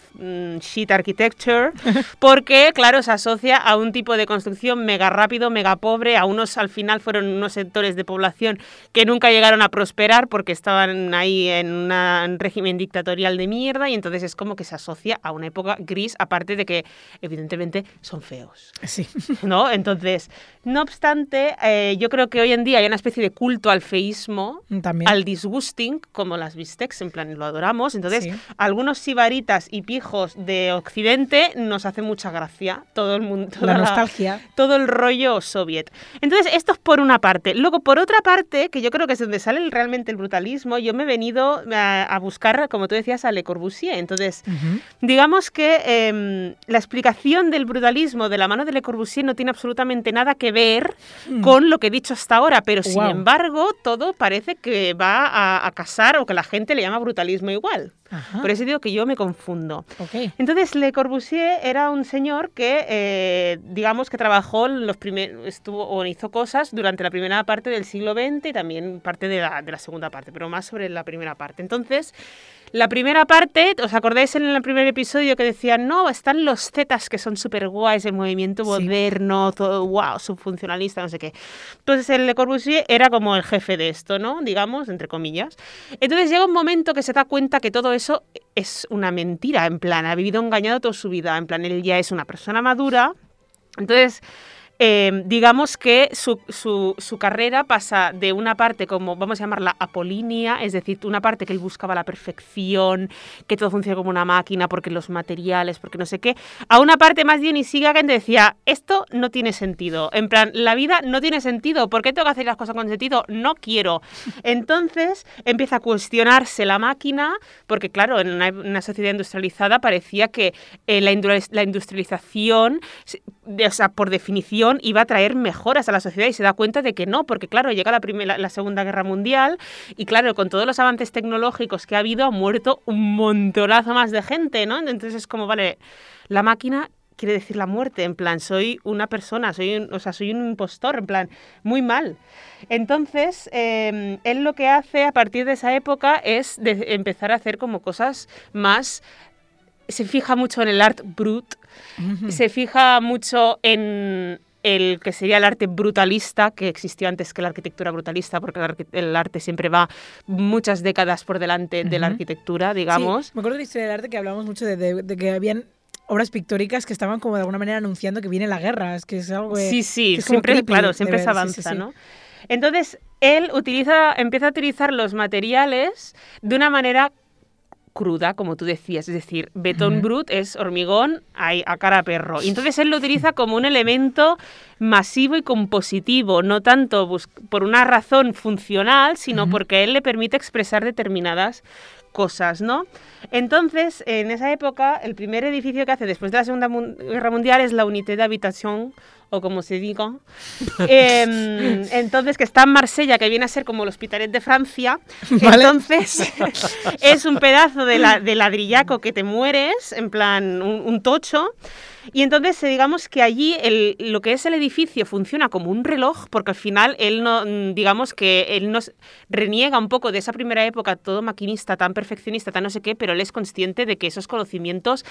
Sheet Architecture, [laughs] porque, claro, se asocia a un tipo de construcción mega rápido, mega pobre, a unos, al final fueron unos sectores de población que nunca llegaron a prosperar porque estaban ahí en un régimen dictatorial de mierda y entonces es como que se asocia a una época gris, aparte de que, evidentemente, son feos. Sí. [laughs] ¿no? Entonces, no obstante, eh, yo creo que hoy en día hay una especie de culto al feísmo, También. al disgusting, como las bistecs, en plan, lo adoramos. Entonces, Sí. algunos sibaritas y pijos de Occidente nos hace mucha gracia. Todo el mundo, toda La nostalgia. todo el rollo soviet. Entonces, esto es por una parte. Luego, por otra parte, que yo creo que es donde sale el- realmente el brutalismo, yo me he venido a, a buscar, como tú decías, a Le Corbusier. Entonces. Digamos que em, la explicación del brutalismo de la mano de Le Corbusier no tiene absolutamente nada que ver Mm. con lo que he dicho hasta ahora, pero sin embargo todo parece que va a, a casar o que la gente le llama brutalismo igual. Ajá. Por eso digo que yo me confundo. Entonces, Le Corbusier era un señor que, eh, digamos, que trabajó los primeros, estuvo o hizo cosas durante la primera parte del siglo XX y también parte de la, de la segunda parte, pero más sobre la primera parte. Entonces, la primera parte, ¿os acordáis en el primer episodio que decían, no, están los Zetas que son súper guays, el movimiento Sí. moderno, todo, wow, subfuncionalista, no sé qué. Entonces, el Le Corbusier era como el jefe de esto, ¿no? Digamos, entre comillas. Entonces llega un momento que se da cuenta que todo eso es una mentira, en plan, ha vivido engañado toda su vida, en plan, él ya es una persona madura. Entonces, eh, digamos que su, su- su carrera pasa de una parte como, vamos a llamarla apolínea, es decir, una parte que él buscaba la perfección, que todo funciona como una máquina, porque los materiales, porque no sé qué, a una parte más bien y siga que decía, esto no tiene sentido, en plan, la vida no tiene sentido, ¿por qué tengo que hacer las cosas con sentido? No quiero. [laughs] Entonces empieza a cuestionarse la máquina, porque claro, en una, una sociedad industrializada parecía que eh, la, la industrialización, de- o sea, por definición, iba a traer mejoras a la sociedad y se da cuenta de que no, porque claro, llega la, primera, la Segunda Guerra Mundial y claro, con todos los avances tecnológicos que ha habido, ha muerto un montonazo más de gente, ¿no? Entonces es como, vale, la máquina quiere decir la muerte, en plan, soy una persona, soy un, o sea, soy un impostor, en plan, muy mal. Entonces, eh, él lo que hace a partir de esa época es de empezar a hacer como cosas más... Se fija mucho en el art brut, se fija mucho en el que sería el arte brutalista, que existió antes que la arquitectura brutalista, porque el, arte siempre va muchas décadas por delante de la arquitectura, digamos. Sí, me acuerdo de la historia del arte que hablamos mucho de, de- de que habían obras pictóricas que estaban como de alguna manera anunciando que viene la guerra. Es que es algo Sí, sí, que es siempre, creepy claro, siempre ver, se avanza, sí, sí. ¿no? Entonces, él utiliza, empieza a utilizar los materiales de una manera cruda, como tú decías, es decir, betón brut es hormigón a, a cara a perro. Y entonces él lo utiliza como un elemento masivo y compositivo, no tanto por una razón funcional, sino porque él le permite expresar determinadas cosas, ¿no? Entonces, en esa época, el primer edificio que hace después de la Segunda Guerra Mundial es la Unité d'Habitation, o como se diga. Em, [laughs] entonces, que está en Marsella, que viene a ser como el Hospitalet de Francia. Vale. Entonces, [laughs] es un pedazo de, la, de ladrillaco que te mueres, en plan, un, un tocho. Y entonces, eh, digamos que allí el- lo que es el edificio funciona como un reloj, porque al final él no, mm, digamos que él nos reniega un poco de esa primera época, todo maquinista, tan perfeccionista, tan no sé qué, pero él es consciente de que esos conocimientos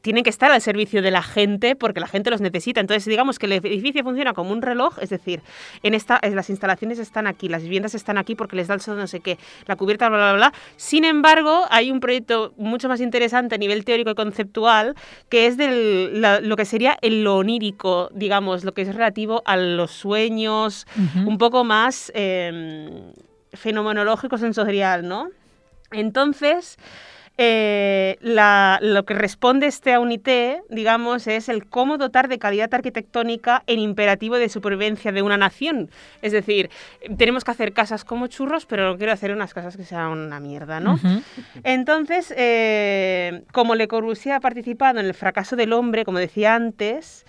tienen que estar al servicio de la gente porque la gente los necesita. Entonces, digamos que el edificio funciona como un reloj, es decir, en esta, en las instalaciones están aquí, las viviendas están aquí porque les da el sol no sé qué, la cubierta, bla, bla, bla. Sin embargo, hay un proyecto mucho más interesante a nivel teórico y conceptual que es del, la- lo que sería el lo onírico, digamos, lo que es relativo a los sueños, un poco más eh, fenomenológico sensorial, ¿no? Entonces, eh, la- lo que responde este UNITE, digamos, es el cómo dotar de calidad arquitectónica en imperativo de supervivencia de una nación. Es decir, tenemos que hacer casas como churros, pero no quiero hacer unas casas que sean una mierda, ¿no? Entonces, eh, como Le Corbusier ha participado en el fracaso del hombre, como decía antes,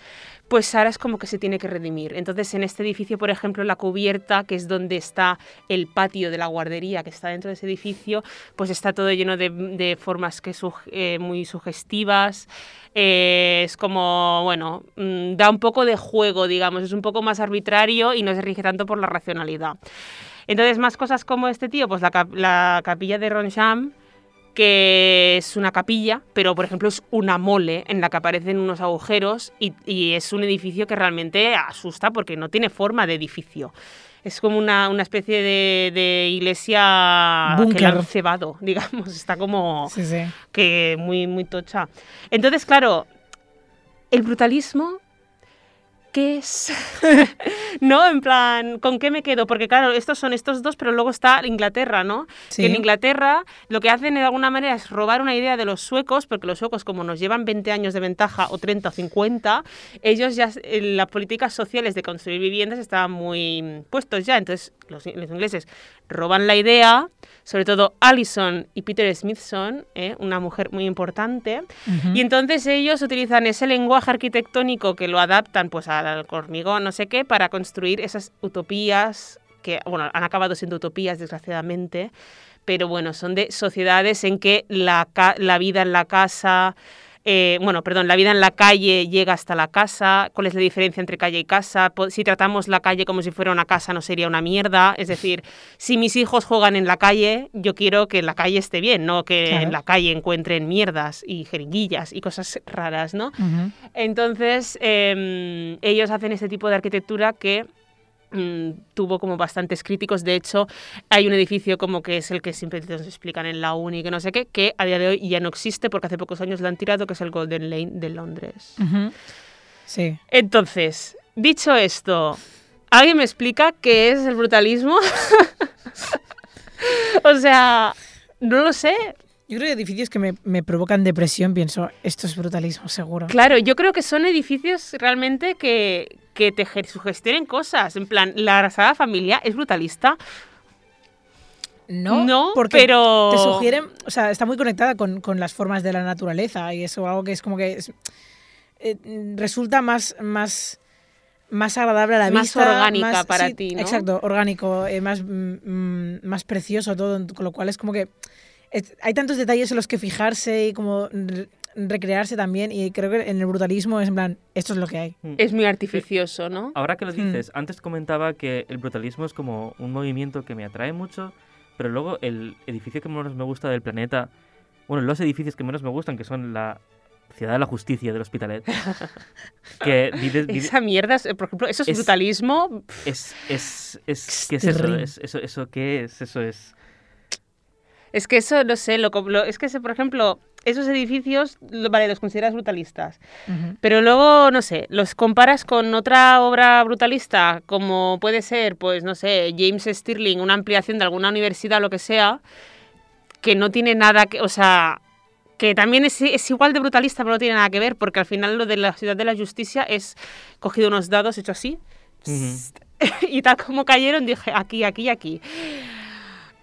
pues ahora es como que se tiene que redimir. Entonces, en este edificio, por ejemplo, la cubierta, que es donde está el patio de la guardería, que está dentro de ese edificio, pues está todo lleno de, formas que sug- eh, muy sugestivas. Eh, es como, bueno, mm, da un poco de juego, digamos, es un poco más arbitrario y no se rige tanto por la racionalidad. Entonces, más cosas como este tío, pues la capilla de Roncham, que es una capilla, pero por ejemplo es una mole en la que aparecen unos agujeros y, y es un edificio que realmente asusta porque no tiene forma de edificio. Es como una, una especie de, de iglesia que Búnker. la han cebado, [laughs] digamos. Está como Sí, sí. que muy, muy tocha. Entonces, claro, el brutalismo, ¿qué es? [laughs] ¿No? En plan, ¿con qué me quedo? Porque claro, estos son estos dos, pero luego está Inglaterra, ¿no? Sí. Que en Inglaterra lo que hacen de alguna manera es robar una idea de los suecos, porque los suecos como nos llevan 20 años de ventaja o 30 o 50, ellos ya, en las políticas sociales de construir viviendas estaban muy puestos ya. Entonces los, los ingleses roban la idea, sobre todo Allison y Peter Smithson, ¿eh? una mujer muy importante, y entonces ellos utilizan ese lenguaje arquitectónico que lo adaptan pues al hormigón, no sé qué, para construir esas utopías que, bueno, han acabado siendo utopías desgraciadamente, pero bueno, son de sociedades en que la, la vida en la casa, eh, bueno, perdón, la vida en la calle llega hasta la casa, cuál es la diferencia entre calle y casa, si tratamos la calle como si fuera una casa no sería una mierda, es decir, si mis hijos juegan en la calle, yo quiero que la calle esté bien, no que Claro. en la calle encuentren mierdas y jeringuillas y cosas raras, ¿no? Entonces, em, ellos hacen este tipo de arquitectura que mm, tuvo como bastantes críticos. De hecho, hay un edificio como que es el que siempre nos explican en la uni, que no sé qué, que a día de hoy ya no existe porque hace pocos años lo han tirado, que es el Golden Lane de Londres. Sí. Entonces, dicho esto, ¿alguien me explica qué es el brutalismo? [laughs] o sea, no lo sé. Yo creo que edificios que me, me provocan depresión, pienso, esto es brutalismo, seguro. Claro, yo creo que son edificios realmente que, que te ge- sugestionen cosas. En plan, la Sagrada Familia es brutalista. No, No, porque pero- te sugieren, o sea, está muy conectada con, con las formas de la naturaleza y eso, algo que es como que es- eh, resulta más, más, más agradable a la Más vista. orgánica más- para sí, ti, ¿no? Exacto, orgánico, eh, más, mm, mm, más precioso todo, con lo cual es como que es- hay tantos detalles en los que fijarse y como recrearse también y creo que en el brutalismo es en plan, esto es lo que hay. Es muy artificioso, ¿no? Ahora que lo Hmm. dices, antes comentaba que el brutalismo es como un movimiento que me atrae mucho, pero luego el edificio que menos me gusta del planeta, bueno, los edificios que menos me gustan, que son la Ciudad de la Justicia del Hospitalet, [laughs] que vive- vive- Esa mierda, es- por ejemplo, eso es, Es- brualismo. es, es, es, ¿qué es terrible. eso? Es- eso? ¿Eso qué es? Eso es... Es que eso, no sé, lo- es que, ese, por ejemplo, esos edificios, vale, los consideras brutalistas. Pero luego, no sé, los comparas con otra obra brutalista, como puede ser, pues, no sé, James Stirling, una ampliación de alguna universidad o lo que sea, que no tiene nada que, o sea, que también es, es igual de brutalista, pero no tiene nada que ver, porque al final lo de la ciudad de la justicia es cogido unos dados, hecho así, [laughs] y tal como cayeron, dije aquí, aquí aquí.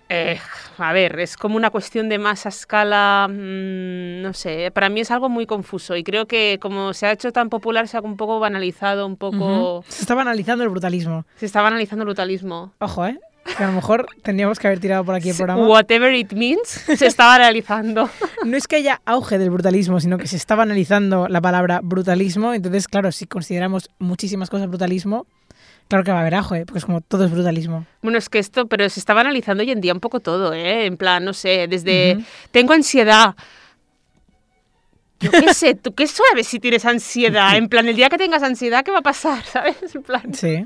Eh, a ver, es como una cuestión de masa, escala, mm, no sé, para mí es algo muy confuso y creo que como se ha hecho tan popular se ha un poco banalizado, un poco... Ujú. Se estaba analizando el brutalismo. Se está banalizando el brutalismo. Ojo, ¿eh? Que a lo mejor tendríamos que haber tirado por aquí el programa. Whatever it means, se está banalizando. [laughs] No es que haya auge del brutalismo, sino que se estaba analizando la palabra brutalismo. Entonces, claro, si consideramos muchísimas cosas brutalismo, claro que va a haber auge, porque es como todo es brutalismo. Bueno, es que esto, pero se está banalizando hoy en día un poco todo, ¿eh? En plan, no sé, desde Ujú. tengo ansiedad. Yo qué sé, ¿tú qué sabes si tienes ansiedad? En plan, el día que tengas ansiedad, ¿qué va a pasar? [laughs] ¿Sabes? En plan, Sí.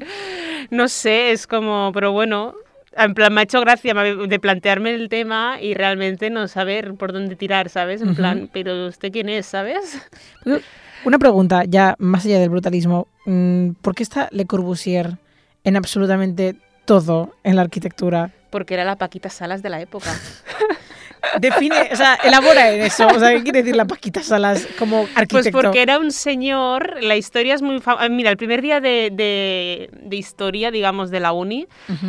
no sé, es como, pero bueno, en plan, me ha hecho gracia de plantearme el tema y realmente no saber por dónde tirar, ¿sabes? En Ujú. plan, pero ¿usted quién es, sabes? Una pregunta, ya más allá del brutalismo. mm, ¿Por qué está Le Corbusier en absolutamente todo en la arquitectura? Porque era la Paquita Salas de la época. [laughs] Define, o sea, elabora en eso. O sea, ¿qué quiere decir la Paquita Salas como Pues arquitecto? porque era un señor, la historia es muy famosa. Mira, el primer día de, de- de historia, digamos, de la uni,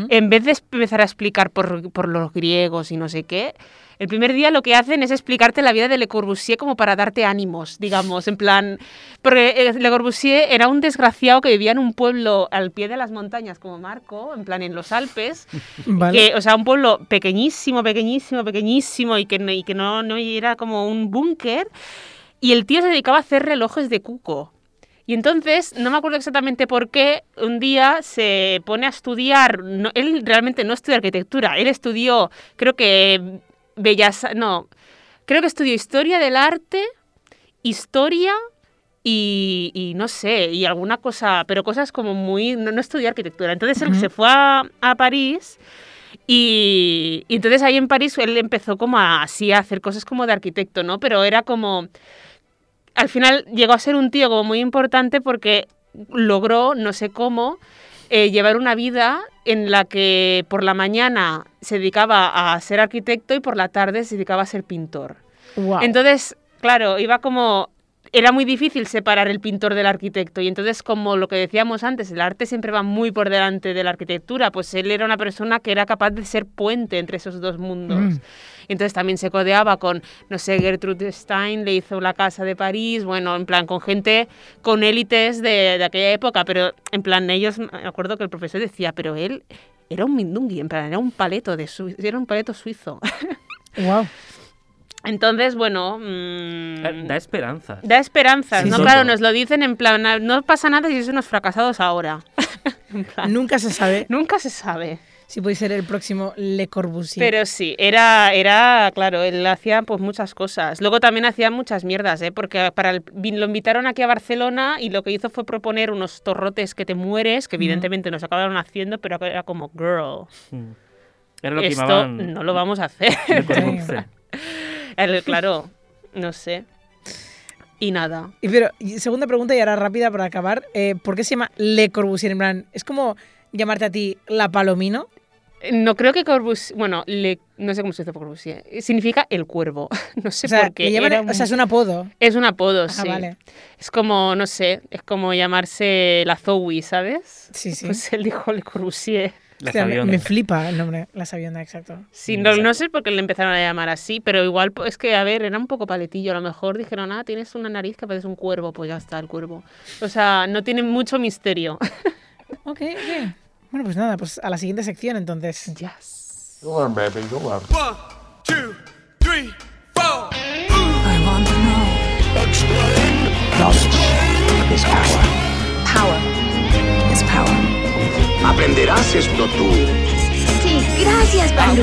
en vez de empezar a explicar por, por los griegos y no sé qué, el primer día lo que hacen es explicarte la vida de Le Corbusier como para darte ánimos, digamos, en plan... Porque eh, Le Corbusier era un desgraciado que vivía en un pueblo al pie de las montañas como Marco, en plan en los Alpes, [laughs] Vale. que, o sea, un pueblo pequeñísimo, pequeñísimo, pequeñísimo y que, y que no, no era como un búnker. Y el tío se dedicaba a hacer relojes de cuco. Y entonces, no me acuerdo exactamente por qué, un día se pone a estudiar, no- él realmente no estudió arquitectura, él estudió, creo que bellas, no, creo que estudió historia del arte, historia y, y no sé, y alguna cosa, pero cosas como muy, no, no estudió arquitectura. Entonces él se fue a, a París y, y entonces ahí en París él empezó como a, así a hacer cosas como de arquitecto, ¿no? Pero era como, al final llegó a ser un tío como muy importante porque logró, no sé cómo, eh, llevar una vida en la que por la mañana se dedicaba a ser arquitecto y por la tarde se dedicaba a ser pintor. Entonces, claro, iba como... Era muy difícil separar el pintor del arquitecto y entonces como lo que decíamos antes, el arte siempre va muy por delante de la arquitectura, pues él era una persona que era capaz de ser puente entre esos dos mundos. Mm. Entonces también se codeaba con, no sé, Gertrude Stein, le hizo la casa de París, bueno, en plan con gente, con élites de, de aquella época, pero en plan ellos, me acuerdo que el profesor decía, pero él era un mindungui, en plan era un paleto de era un paleto suizo. Guau. Entonces, bueno, mm, Da, esperanzas. da esperanzas, Sí, ¿no? sí. Claro, nos lo dicen en plan, "Ah, no pasa nada si son unos fracasados ahora. [laughs] En plan, Nunca se sabe Nunca se sabe. si puede ser el próximo Le Corbusier. Pero sí, era, era, claro, él hacía pues muchas cosas. Luego también hacía muchas mierdas, ¿eh? Porque para el- lo invitaron aquí a Barcelona y lo que hizo fue proponer unos torrotes que te mueres, que evidentemente nos acabaron haciendo, pero era como, girl, Mm. Era lo que esto llamaban no lo vamos a hacer. [laughs] [laughs] Claro, no sé. Y nada. Y pero, y segunda pregunta y ahora rápida para acabar. eh, ¿Por qué se llama Le Corbusier? En plan, ¿es como llamarte a ti la Palomino? No creo que Corbusier, bueno, le, no sé cómo se dice Corbusier, significa el cuervo. [laughs] No sé O sea, por qué. llaman- o sea, es un apodo. es un apodo, Ah, sí. vale. Es como, no sé, es como llamarse la Zoe, ¿sabes? Sí, sí. [laughs] Pues él dijo Le Corbusier. La Hostia, me, Sabiona. me flipa el nombre, la Sabionda, exacto. Sí, no, no sé por qué le empezaron a llamar así, pero igual es que, a ver, era un poco paletillo. A lo mejor dijeron, ah, tienes una nariz que parece un cuervo, pues ya está, el cuervo. O sea, no tiene mucho misterio. [laughs] Ok, ok. Bueno, pues nada, pues a la siguiente sección entonces. Yes. Go on, baby, go on. One, two, three, four. I want to know. Power is power. Aprenderás esto tú. Sí, gracias, Balú.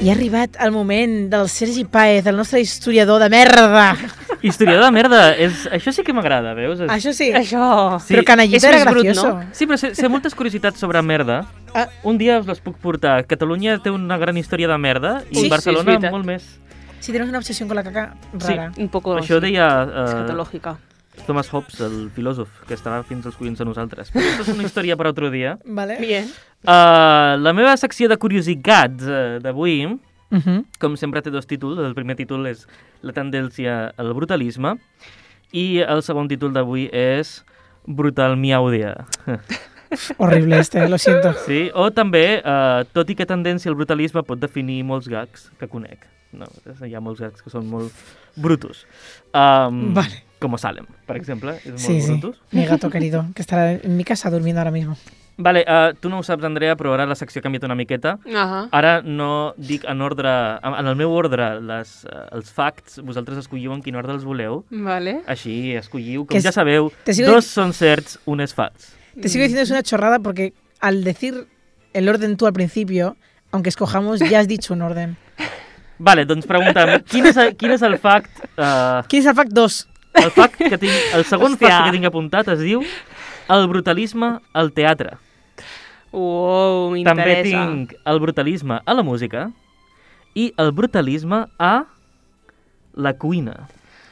I ha arribat el moment del Sergi Paez, el nostre historiador de merda. Historiador de merda, és... això sí que m'agrada, veus? És... Això sí. Això... Sí. Però Canallita És era més brut, gracioso. no? Sí, però sé, sé moltes curiositats sobre merda. Ah. Un dia us les puc portar. Catalunya té una gran història de merda i Sí, sí, Barcelona veritat. molt més. Sí, tenemos una obsesión con la caca rara. Un poco... Això sí, deia uh, escatológica. Thomas Hobbes, el filòsof, que estava fins als collons de nosaltres. Però això és una història per altre dia. Vale. Bien. Uh, la meva secció de curiositats uh, d'avui, Ujú. com sempre té dos títols. El primer títol és La tendència al brutalisme i el segon títol d'avui és Brutal Miaudia. [laughs] Horrible este, lo siento. Sí, o també, uh, tot i que tendència al brutalisme pot definir molts gags que conec. No, hi ha molts gags que són molt brutos. Um, Vale. Com Salem, per exemple, és molt Sí, sí. Mi gato querido, que estará en mi casa durmiendo ahora mismo. Vale, uh, tu no ho saps, Andrea, però ara la secció ha canviat una miqueta. Ajá. Ara no dic en ordre, en el meu ordre les, uh, els facts, vosaltres escolliu en quin ordre els voleu. Vale. Així, escolliu, com Que es- ja sabeu, sigo dos són certs, un és fals. Te sigo diciendo es una chorrada porque al decir el orden tú al principio, aunque escojamos, ya has dicho un orden. Vale, doncs pregunta'm, quin és, el- quin és el fact... Uh, ¿Quién es el fact 2? El, fact que tinc, el segon Hòstia. fact que tinc apuntat es diu el brutalisme al teatre. Wow, També m'interessa. tinc el brutalisme a la música i el brutalisme a la cuina.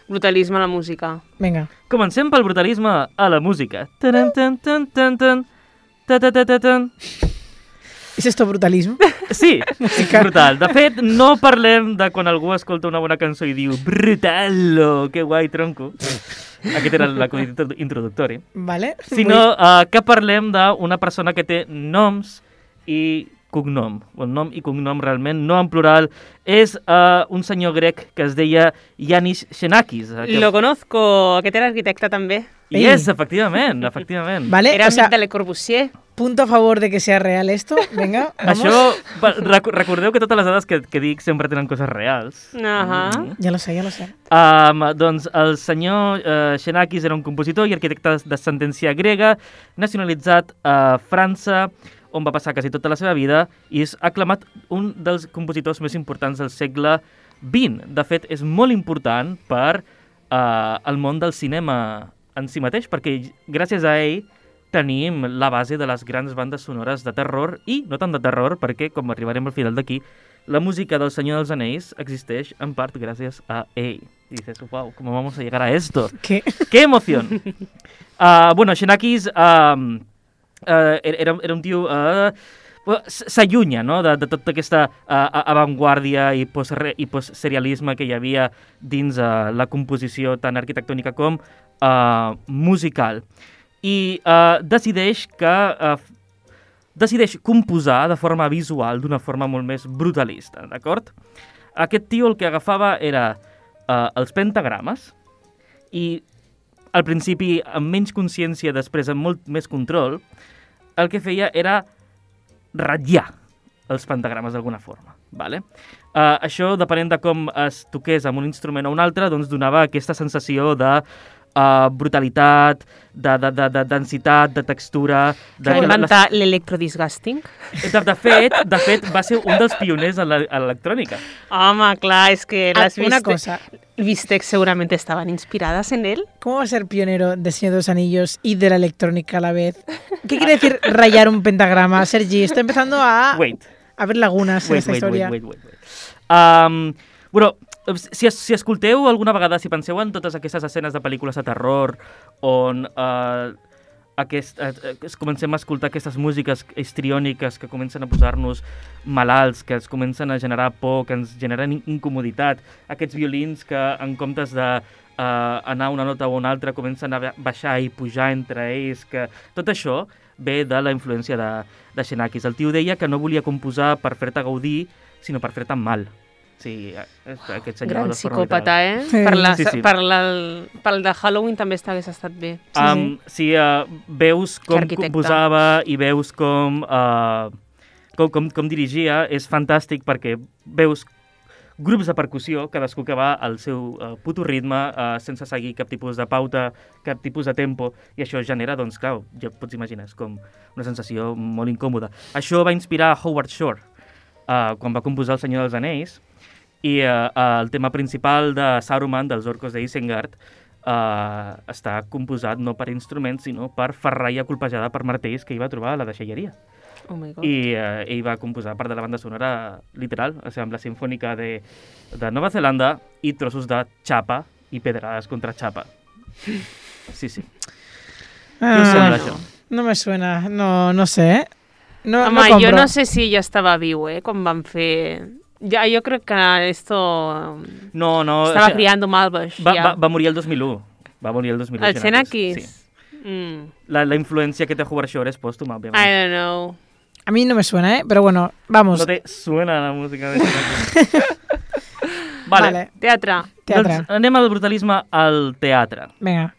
Brutalisme a la música. Venga. Comencem pel brutalisme a la música. Tan, tan, tan, tan, tan, ta, ta, ta, ta, tan. ¿Es esto brutalismo? Sí, és brutal. De fet, no parlem de quan algú escolta una bona cançó i diu brutalo, que guai, tronco. Aquest era l'acudit introductori. ¿Vale? Sinó uh, que parlem d'una persona que té noms i cognom. El nom i cognom realment, no en plural, és uh, un senyor grec que es deia Yanis Xenakis. eh, Que... Lo conozco, aquest era arquitecte també. I és, efectivament, efectivament. ¿Vale? Era o sea, de Le Corbusier. punto a favor de que sea real esto. Venga, [laughs] vamos. Això, rec recordeu que totes les dades que, que dic sempre tenen coses reals. Ahà. Mm. Ya lo sé, ya lo sé. Um, doncs el senyor uh, Xenakis era un compositor i arquitecte d'ascendència grega, nacionalitzat a França, on va passar quasi tota la seva vida i és aclamat un dels compositors més importants del segle XX. De fet, és molt important per uh, el món del cinema en si mateix, perquè gràcies a ell tenim la base de les grans bandes sonores de terror i no tant de terror, perquè, com arribarem al final d'aquí, la música del Senyor dels Anells existeix en part gràcies a ell. I dices, wow, ¿cómo vamos a llegar a esto? ¿Qué? ¡Qué emoción! uh, [laughs] bueno, Xenakis um, uh, era, era un tio... Uh, s'allunya no? de, de tota aquesta uh, avantguàrdia i, post i postserialisme que hi havia dins uh, la composició tant arquitectònica com uh, musical. I uh, decideix que uh, decideix composar de forma visual d'una forma molt més brutalista, d'acord? Aquest tio el que agafava era uh, els pentagrames i al principi amb menys consciència, després amb molt més control, el que feia era ratllar els pentagrames d'alguna forma. Vale? Uh, això, depenent de com es toqués amb un instrument o un altre, doncs donava aquesta sensació de uh, brutalitat, de, de, de, de densitat, de textura... De, Va que la- inventar l'electrodisgusting. de, de, fet, de fet, va ser un dels pioners en la- en l'electrònica. Home, clar, és que Ah, les una Viste- cosa. Vistex seguramente estaban inspiradas en él. ¿Cómo va a ser pionero de Señor de los Anillos y de la electrónica a la vez? ¿Qué quiere decir rayar un pentagrama? Sergi, estoy empezando a, Wait. a ver lagunas en Wait, esta wait, historia. wait, wait, wait, wait. Um, bueno, si, si escolteu alguna vegada, si penseu en totes aquestes escenes de pel·lícules de terror on uh, aquest, uh, es comencem a escoltar aquestes músiques histriòniques que comencen a posar-nos malalts, que ens comencen a generar por, que ens generen in- incomoditat, aquests violins que en comptes de uh, anar una nota o una altra comencen a ba- baixar i pujar entre ells, que tot això ve de la influència de, de Xenakis. El tio deia que no volia composar per fer-te gaudir, sinó per fer-te mal. Sí, aquest senyor... Gran psicòpata, eh? Sí. Per, la, Sí, sí. per, la, pel de Halloween també està hagués estat bé. Sí, Um, sí, uh, veus com composava i veus com, uh, com, com, com dirigia, és fantàstic perquè veus grups de percussió, cadascú que va al seu uh, puto ritme, uh, sense seguir cap tipus de pauta, cap tipus de tempo, i això genera, doncs, clar, ja et pots imaginar, és com una sensació molt incòmoda. Això va inspirar Howard Shore, uh, quan va composar El Senyor dels Anells, I eh, el tema principal de Saruman, dels orcos d'Isengard, eh, està composat no per instruments, sinó per ferraia colpejada per martells que hi va trobar a la deixalleria. Oh my god. I eh, ell va composar part de la banda sonora literal, o sigui, amb la sinfònica de, de Nova Zelanda i trossos de xapa i pedrades contra xapa. Sí, sí. Què us sembla, Ah, això? no me suena, no, no sé. ¿eh? No, Home, no jo no sé si ja estava viu, eh, quan van fer... Ja, jo crec que esto No, no... estava o sigui, criando malves, va, ja. va, va morir el 2001. Va morir el 2001. El Xenakis? Sí. Mm, La, la influència que té Howard Shore és pòstuma, I òbviament. don't know. A mí no me suena, ¿eh? Pero bueno, vamos. No te suena la música de Xenakis. [laughs] [laughs] vale. Vale, Teatre. teatre. Doncs anem al brutalisme al teatre. Venga,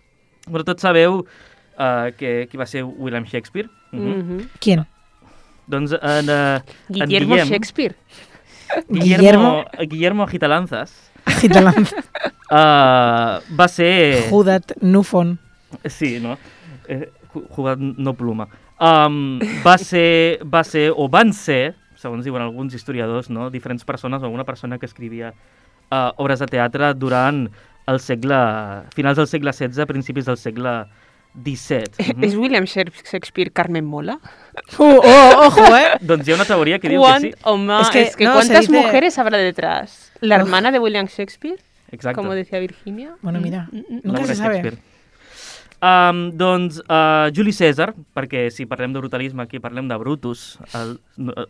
Però tots sabeu uh, que, qui va ser William Shakespeare? Uh -huh. Mhm. ¿quién? Doncs en, uh, Guillermo Guillem. Shakespeare. Guillermo, Guillermo Gitalanzas Gitalanza. uh, [laughs] va ser... Judat Nufon. Sí, no? Eh, ju- jugat no pluma. Um, va ser, va ser, o van ser, segons diuen alguns historiadors, no? diferents persones o una persona que escrivia uh, obres de teatre durant el segle... finals del segle XVI, principis del segle XVII. Mhm. És William Shakespeare Carmen Mola? Uh, [laughs] oh, ojo, ¿eh? Doncs hi ha una teoria que diu Quan- que sí. Home, Es es que, que, no, ¿cuántas dice- mujeres habrá detrás? ¿La hermana de William Shakespeare? Exacte. Como decía Virginia. Bueno, mira, Mm, mm, mm. nunca se sabe. Shakespeare. Um, doncs uh, Juli César, perquè si parlem de brutalisme aquí parlem de Brutus, el,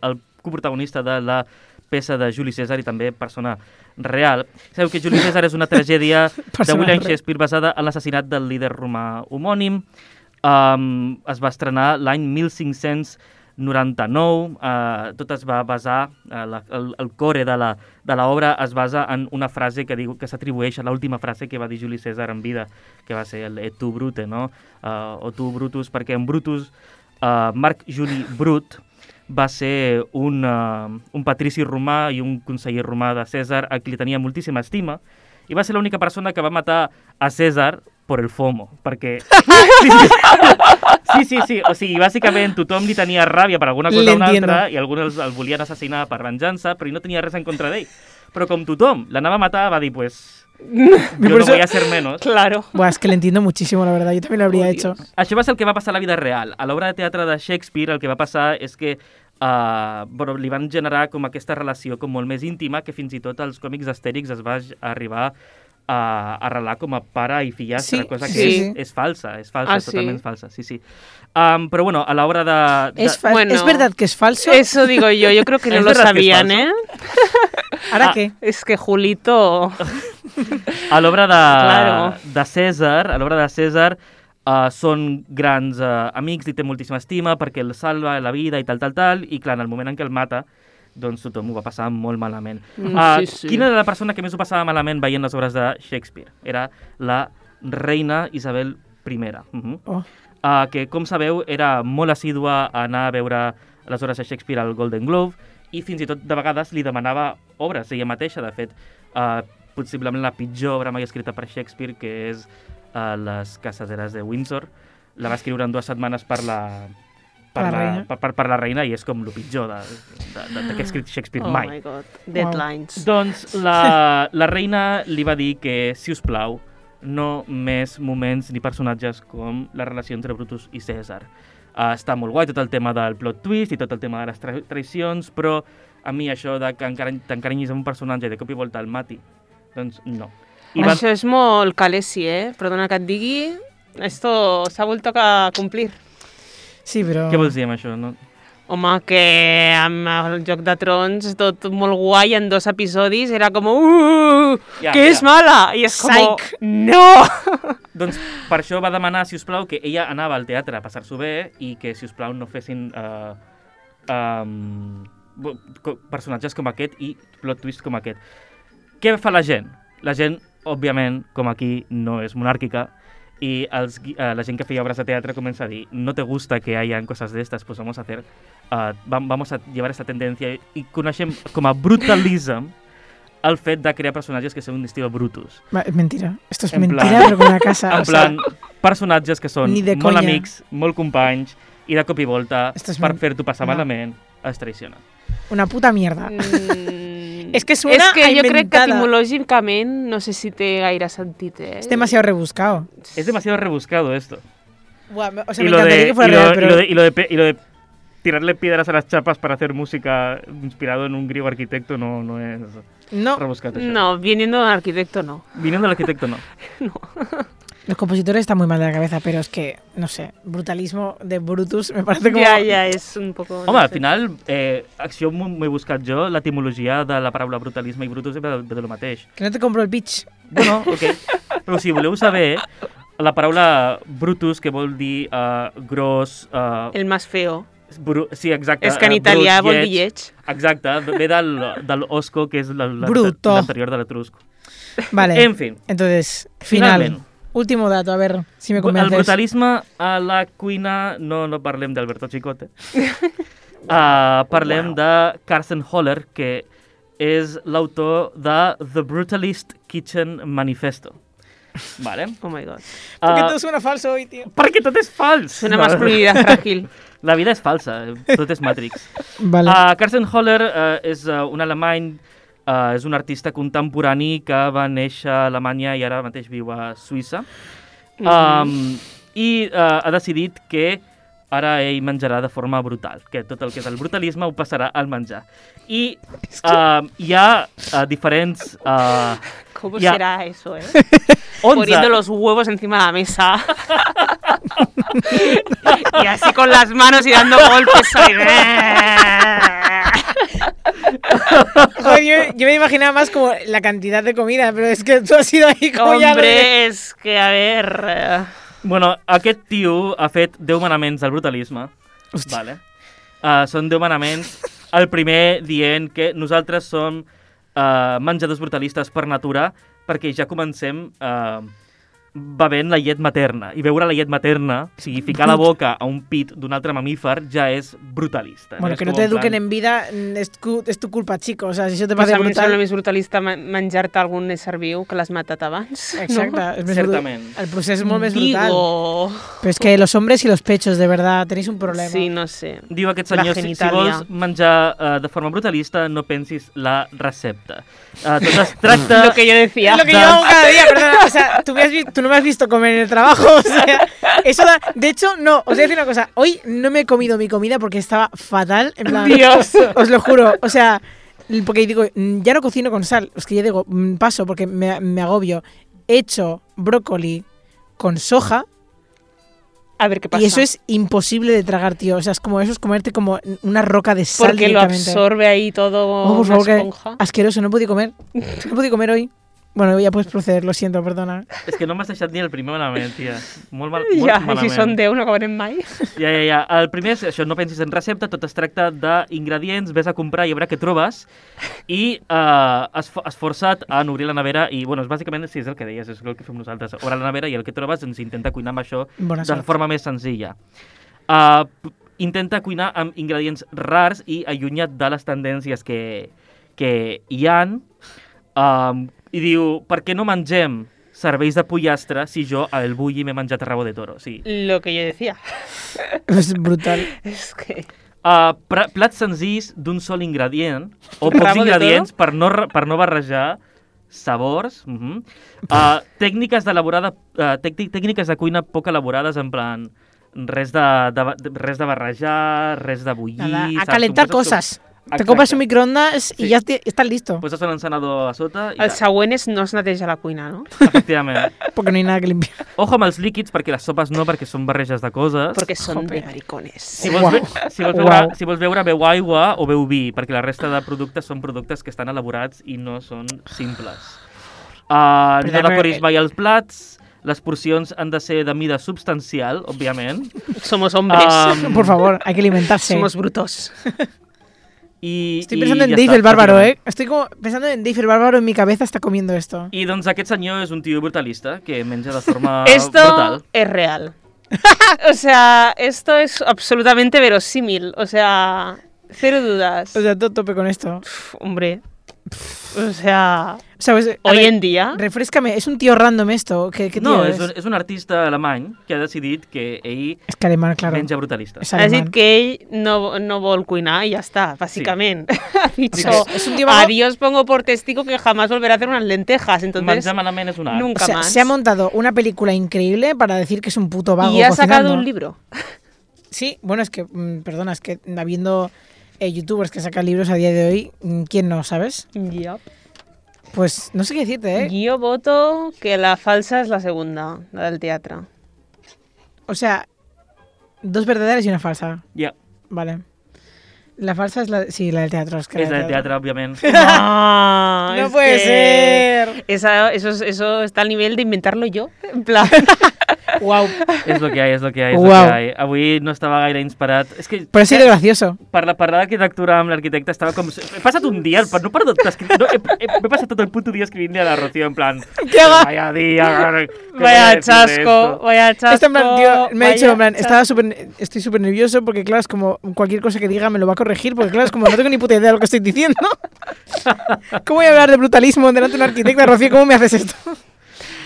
el coprotagonista de la peça de Juli César i també persona real. Sabeu que Juli César és una tragèdia [laughs] de William. Shakespeare basada en l'assassinat del líder romà homònim. Um, es va estrenar l'any 1599. Uh, tot es va basar, uh, la, el, el core de la, de l'obra es basa en una frase que diu que s'atribueix a l'última frase que va dir Juli César en vida, que va ser el et tu brute, no? Uh, o tu Brutus, perquè en Brutus, uh, Marc Juli Brut va ser un, uh, un patrici romà i un conseller romà de Cèsar a qui li tenia moltíssima estima i va ser l'única persona que va matar a Cèsar per el FOMO, perquè... Sí, [laughs] sí, sí, sí, sí, o sigui, bàsicament tothom li tenia ràbia per alguna cosa o una altra i alguns el, volien assassinar per venjança, però no tenia res en contra d'ell. Però com tothom l'anava a matar, va dir, pues, jo Por no eso- voy a ser menos. Claro. Buah, es que le entiendo muchísimo, la verdad. Yo también lo habría Oh, hecho. Això va ser el que va passar a la vida real. A l'obra de teatre de Shakespeare el que va passar és que uh, bueno, li van generar com aquesta relació com molt més íntima que fins i tot als còmics d'Astèrix es va arribar a arrelar com a pare i fillastre, Sí, cosa que sí, és, és falsa, és falsa, Ah, és sí? totalment falsa, sí, sí. Um, però bueno, a l'obra de... de... Es, fa- Bueno. ¿Es verdad que es falso? Eso digo yo, yo creo que no Es lo es sabían. ¿eh? [laughs] ¿Ahora Ah, qué? Es que Julito... [laughs] A l'obra de, Claro. de César, a l'obra de César, uh, són grans uh, amics, li té moltíssima estima perquè el salva la vida i tal, tal, tal, i clar, en el moment en què el mata, doncs tothom ho va passar molt malament. Mm, Uh, sí, sí. Quina era la persona que més ho passava malament veient les obres de Shakespeare? Era la reina Isabel I. Uh -huh. Oh. uh, que, com sabeu, era molt assídua a anar a veure les obres de Shakespeare al Golden Globe i fins i tot de vegades li demanava obres ella mateixa. De fet, uh, possiblement la pitjor obra mai escrita per Shakespeare, que és uh, Les casaderes de Windsor. La va escriure en dues setmanes per la, per, la la, reina. per, per, per la reina i és com el pitjor de, de, de, de que ha escrit Shakespeare Oh mai. my god. Deadlines. Doncs la, [laughs] la reina li va dir que, si us plau, no més moments ni personatges com la relació entre Brutus i Cèsar. Uh, està molt guai tot el tema del plot twist i tot el tema de les tra traïcions, però a mi això de que t'encarinyis amb un personatge i de cop i volta el mati, doncs no. I Això és molt calesi, eh? Perdona que et digui. Esto s'ha vuelto a cumplir. Sí, pero... Què vols dir amb això? No? Home, que amb el Joc de Trons tot molt guai en dos episodis era com uh, Ja, que ja. és mala i és com Psych. no [laughs] Doncs per això va demanar, si us plau, que ella anava al teatre a passar-s'ho bé i que, si us plau, no fessin uh, um, personatges com aquest i plot twist com aquest. Què fa la gent? La gent, òbviament, com aquí no és monàrquica, y els, eh, la gent que feia obres de teatre comença a dir no te gusta que hayan cosas de estas, pues vamos a hacer, uh, vam- vamos a llevar esta tendencia i coneixem com a brutalism el fet de crear personatges que són un estil Brutus. Va, Es mentira. Esto es En mentira, plan- pero con una casa. [laughs] En o sea, plan, personatges que són molt conya. amics, molt companys, i de cop i volta, Esto es per men- fer-t'ho passar no. malament, es traiciona. una puta mierda. Mm, Es que suena És que a jo crec que etimològicament no sé si té gaire sentit, eh? Es demasiado rebuscado. Es demasiado rebuscado esto. Buah, o sea, y, me lo encantaría de, que fuera y, lo, real, y pero... lo de- y lo de y lo de tirarle piedras a las chapas para hacer música inspirado en un griego arquitecto no, no es No, rebuscado. No, viniendo de arquitecto no. Viniendo del arquitecto no. [laughs] los compositores están muy mal de la cabeza, pero es que, no sé, brutalismo de Brutus me parece como... Ja, ja, és un poco... no Home, al sé. final, eh, acció m'ho m'ho he buscat jo, l'etimologia de la paraula brutalisme i brutus ve de, lo mateix. Que no te compro el pitch. Bueno, ok. Però si voleu saber, la paraula brutus, que vol dir uh, gros... Uh, El más feo. bru sí, exacte. És que en eh, italià brut, vol dir lleig. Exacte, ve del, del osco, que és la- la- Bruto. l'anterior de l'etrusc. Vale, En fin, entonces, final. Finalment. Último dato, a ver si me el convences. brutalisme a la cuina no, no parlem d'Alberto Chicote. uh, [laughs] parlem de Carson Holler, que és l'autor de The Brutalist Kitchen Manifesto. Vale? [laughs] Oh my god. Porque Uh, todo suena falso hoy, tío. perquè tot és fals! Suena masculinidad frágil. [laughs] La vida és falsa, tot és Matrix. Vale. Uh, Carsten Holler uh, és uh, un alemany, uh, és un artista contemporani que va néixer a Alemanya i ara mateix viu a Suïssa. Um, I uh, ha decidit que ara ell menjarà de forma brutal, que tot el que és el brutalisme ho passarà al menjar. I uh, hi ha uh, diferents... Uh, ¿Cómo Ya. será eso, eh? 11, [laughs] Poniendo los huevos encima de la mesa. [laughs] y así con las manos y dando golpes ahí. [laughs] Joder, yo, yo me imaginaba más como la cantidad de comida, pero es que tú has ido ahí como ya... lo de- Hombre, es que a ver... Bueno, aquest tio ha fet 10 manaments del brutalisme. Hòstia. Vale. Uh, són 10 manaments. El primer dient que nosaltres som uh, menjadors brutalistes per natura perquè ja comencem uh, bevent la llet materna. I beure la llet materna, o sigui, ficar la boca a un pit d'un altre mamífer, ja és brutalista. Bueno, És que no com te en eduquen plan- en vida mm, es, cu- es tu culpa, chico. O sea, si eso te Pues parece a mi em sembla brutal... més brutalista menjar-te algun ésser viu que l'has matat abans. Exacte. No? és més Certament. brutal. El procés és molt més brutal. Digo... Pero es que los hombres y los pechos, de verdad, tenéis un problema. Sí, no sé. Diu aquest senyor, si, si vols menjar uh, de forma brutalista, no pensis la recepta. Uh, tot es tracta... [laughs] Lo que yo decía. Lo que yo hago cada día, perdona. O sea, tú, me has vi- tú no me has visto comer en el trabajo. [laughs] O sea, eso da. De hecho, no. Os voy a decir una cosa. Hoy no me he comido mi comida porque estaba fatal. En plan, Dios. [laughs] Os lo juro. O sea, porque digo, mm, ya no cocino con sal. Es que ya digo, mm, paso porque me, me agobio. He hecho brócoli con soja A ver qué pasa. y eso es imposible de tragar, tío. O sea, es como eso es comerte como una roca de sal Porque lo absorbe ahí todo Oh, por una esponja. asqueroso, no he podido comer. No he podido comer hoy. Bueno, ya puedes proceder, lo siento, perdona. És que no m'has deixat ni el primer manament, tia. Molt, mal, [laughs] molt Ja, i malament. si són 10 no acabarem mai. [laughs] Ja, ja, ja. El primer és això, no pensis en recepta, tot es tracta d'ingredients, ves a comprar i a veure què trobes i uh, esf esforça't en obrir la nevera i, bueno, és bàsicament, sí, és el que deies, és el que fem nosaltres. Obre la nevera i el que trobes ens intenta cuinar amb això Bona de sort. forma més senzilla. Uh, intenta cuinar amb ingredients rars i allunya't de les tendències que, que hi han. Um, I diu, per què no mengem serveis de pollastre si jo al bulli m'he menjat rabo de toro? Sí. Lo que yo decía. [laughs] Es brutal. Es que... Uh, plats senzills d'un sol ingredient o Rabo pocs de ingredients per no, per no barrejar sabors. Uh -huh. uh, tècniques d'elaborada, uh, tècnic- tècniques de cuina poc elaborades, en plan res de, de, de, res de barrejar, res de bullir... Nada, a saps? calentar coses com- Te compras un Exacte. microondas y Sí. ya te- estás listo. Poses un encenedor a sota i El tal. següent és no es neteja la cuina, no? Efectivament. [laughs] Porque no hay nada que limpiar. Ojo amb els líquids, perquè les sopes no, perquè són barreges de coses. Perquè són Jope. de maricones. Si vols, Uau. ve, si, vols veure, Uau. si vols veure, beu aigua o beu vi, perquè la resta de productes són productes que estan elaborats i no són simples. Uh, no decoris mai els plats, les porcions han de ser de mida substancial, òbviament. Somos hombres. Um, Por favor, hay que alimentarse. Somos brutos. [laughs] I, Estoy i pensando en ja Dave està, el Bárbaro, bàsicament. ¿eh? Estoy como pensando en Dave el Bárbaro en mi cabeza está comiendo esto. I doncs aquest senyor és un tio brutalista que menja de forma [laughs] Esto brutal. es real. [laughs] o sea, esto es absolutamente verosímil. O sea, cero dudas. O sea, todo tope con esto. Pf, hombre, O sea, a hoy ver, en día. Refrescame, és un tío random esto? ¿Qué, qué tío No, es? un, artista alemany que ha decidit que ell És que alemán, claro. menja brutalista. És Ha alemán. decir que ell no, no vol cuinar y ya está, básicamente. [laughs] ha dicho, es un tío adiós pongo por testigo que jamás volverá a hacer unas lentejas. Entonces, Menjar malament és un art. O nunca sea, más. se ha montado una película increíble para decir que es un puto vago y ha sacado un libro. Sí, bueno, es que, mm, perdona, es que habiendo eh, youtubers que sacan libros a día de hoy, mm, ¿quién no, sabes? Pues no sé qué decirte, ¿eh? Yo voto que la falsa es la segunda, la del teatro. O sea, dos verdaderas y una falsa. Ja, Vale. La falsa es la, sí, la del teatro. Es que és la del teatre, òbviament. [laughs] No, No es puede ser. Esa, eso, es- eso está al nivel de inventarlo yo. En plan, Wow. és el que hi ha, és el que hi ha, és Uau. el que hi ha. Avui no estava gaire inspirat. És que Pero ha sido gracioso. parlar, parlar d'arquitectura amb l'arquitecte estava com... He passat un dia, per no d'escriure... No, he, he, he passat tot el puto dia escrivint-li a la Rocío, en plan... ¿Qué haga? Vaya día... ¿qué voy a vaya de chasco, vaya chasco. Esto en plan, tío, me ha dicho, en plan, estaba súper, estoy súper nervioso porque, claro, es como cualquier cosa que diga me lo va a corregir porque, claro, es como no tengo ni puta idea de lo que estoy diciendo. [laughs] ¿Cómo voy a hablar de brutalismo delante de un arquitecto? Rocío, ¿cómo me haces esto?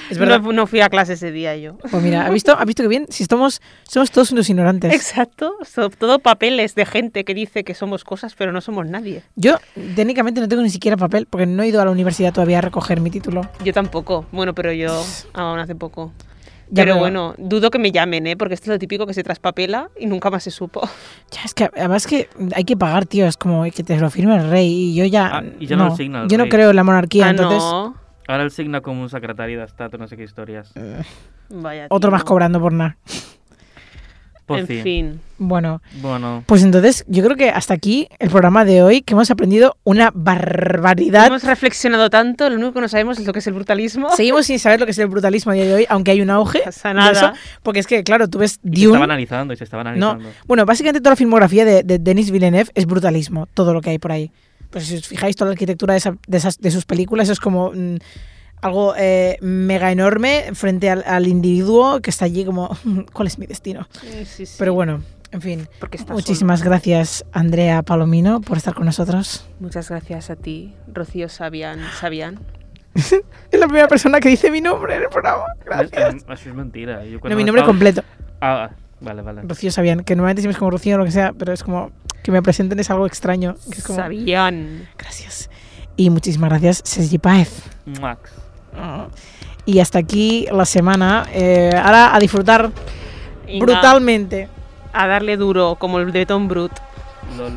Es verdad. No, no fui a clase ese día yo. Pues mira, ¿has visto, ¿has visto que bien? Si estamos, somos todos unos ignorantes. Exacto, son todo papeles de gente que dice que somos cosas, pero no somos nadie. Yo, técnicamente, no tengo ni siquiera papel porque no he ido a la universidad todavía a recoger mi título. Yo tampoco. Bueno, pero yo [laughs] aún hace poco. Ya, pero bueno, dudo que me llamen, ¿eh? Porque esto es lo típico que se traspapela y nunca más se supo. Ya, es que además que hay que pagar, tío. Es como que te lo firme el rey y yo ya. Ah, y ya no lo signa el Yo no creo en la monarquía, ah, entonces. no. Ara el signa com un secretari d'estat o no sé què històries. Vaya. Otro más cobrando por nada. Pues en sí. fin. Bueno, Bueno, pues entonces yo creo que hasta aquí el programa de hoy, que hemos aprendido una barbaridad. Hemos reflexionado tanto, lo único que no sabemos es lo que es el brutalismo. Seguimos sin saber lo que es el brutalismo a día de hoy, aunque hay un auge. pasa de nada. eso, porque es que, claro, tú ves y se estava Dune. analitzando, y se estava No, analitzando. bueno, básicamente toda la filmografía de, de Denis Villeneuve es brutalismo, todo lo que hay por ahí. Pues si os fijáis, toda la arquitectura de, esa- de esas, de sus películas es como mm, algo eh, mega enorme frente al, al individuo que está allí como, [laughs] ¿cuál es mi destino? Sí, sí. Pero bueno, en fin. Porque Muchísimas gracias, Andrea Palomino, por estar con nosotros. Muchas gracias a ti, Rocío Sabian. Sabian. [laughs] Es la primera persona que dice mi nombre en el programa. Gracias. Això és mentira. No, mi nombre completo. Ah, ah, vale, vale. Rocío Sabian, que normalmente siempre es como Rocío o lo que sea, pero es como que me presenten es algo extraño. Que es como, Sabian. Gracias. Y muchísimas gracias, Sergi Páez. Max. Y hasta aquí la semana. Eh, ahora a disfrutar Venga, brutalmente. A darle duro, como el de Tom Brut. Lol.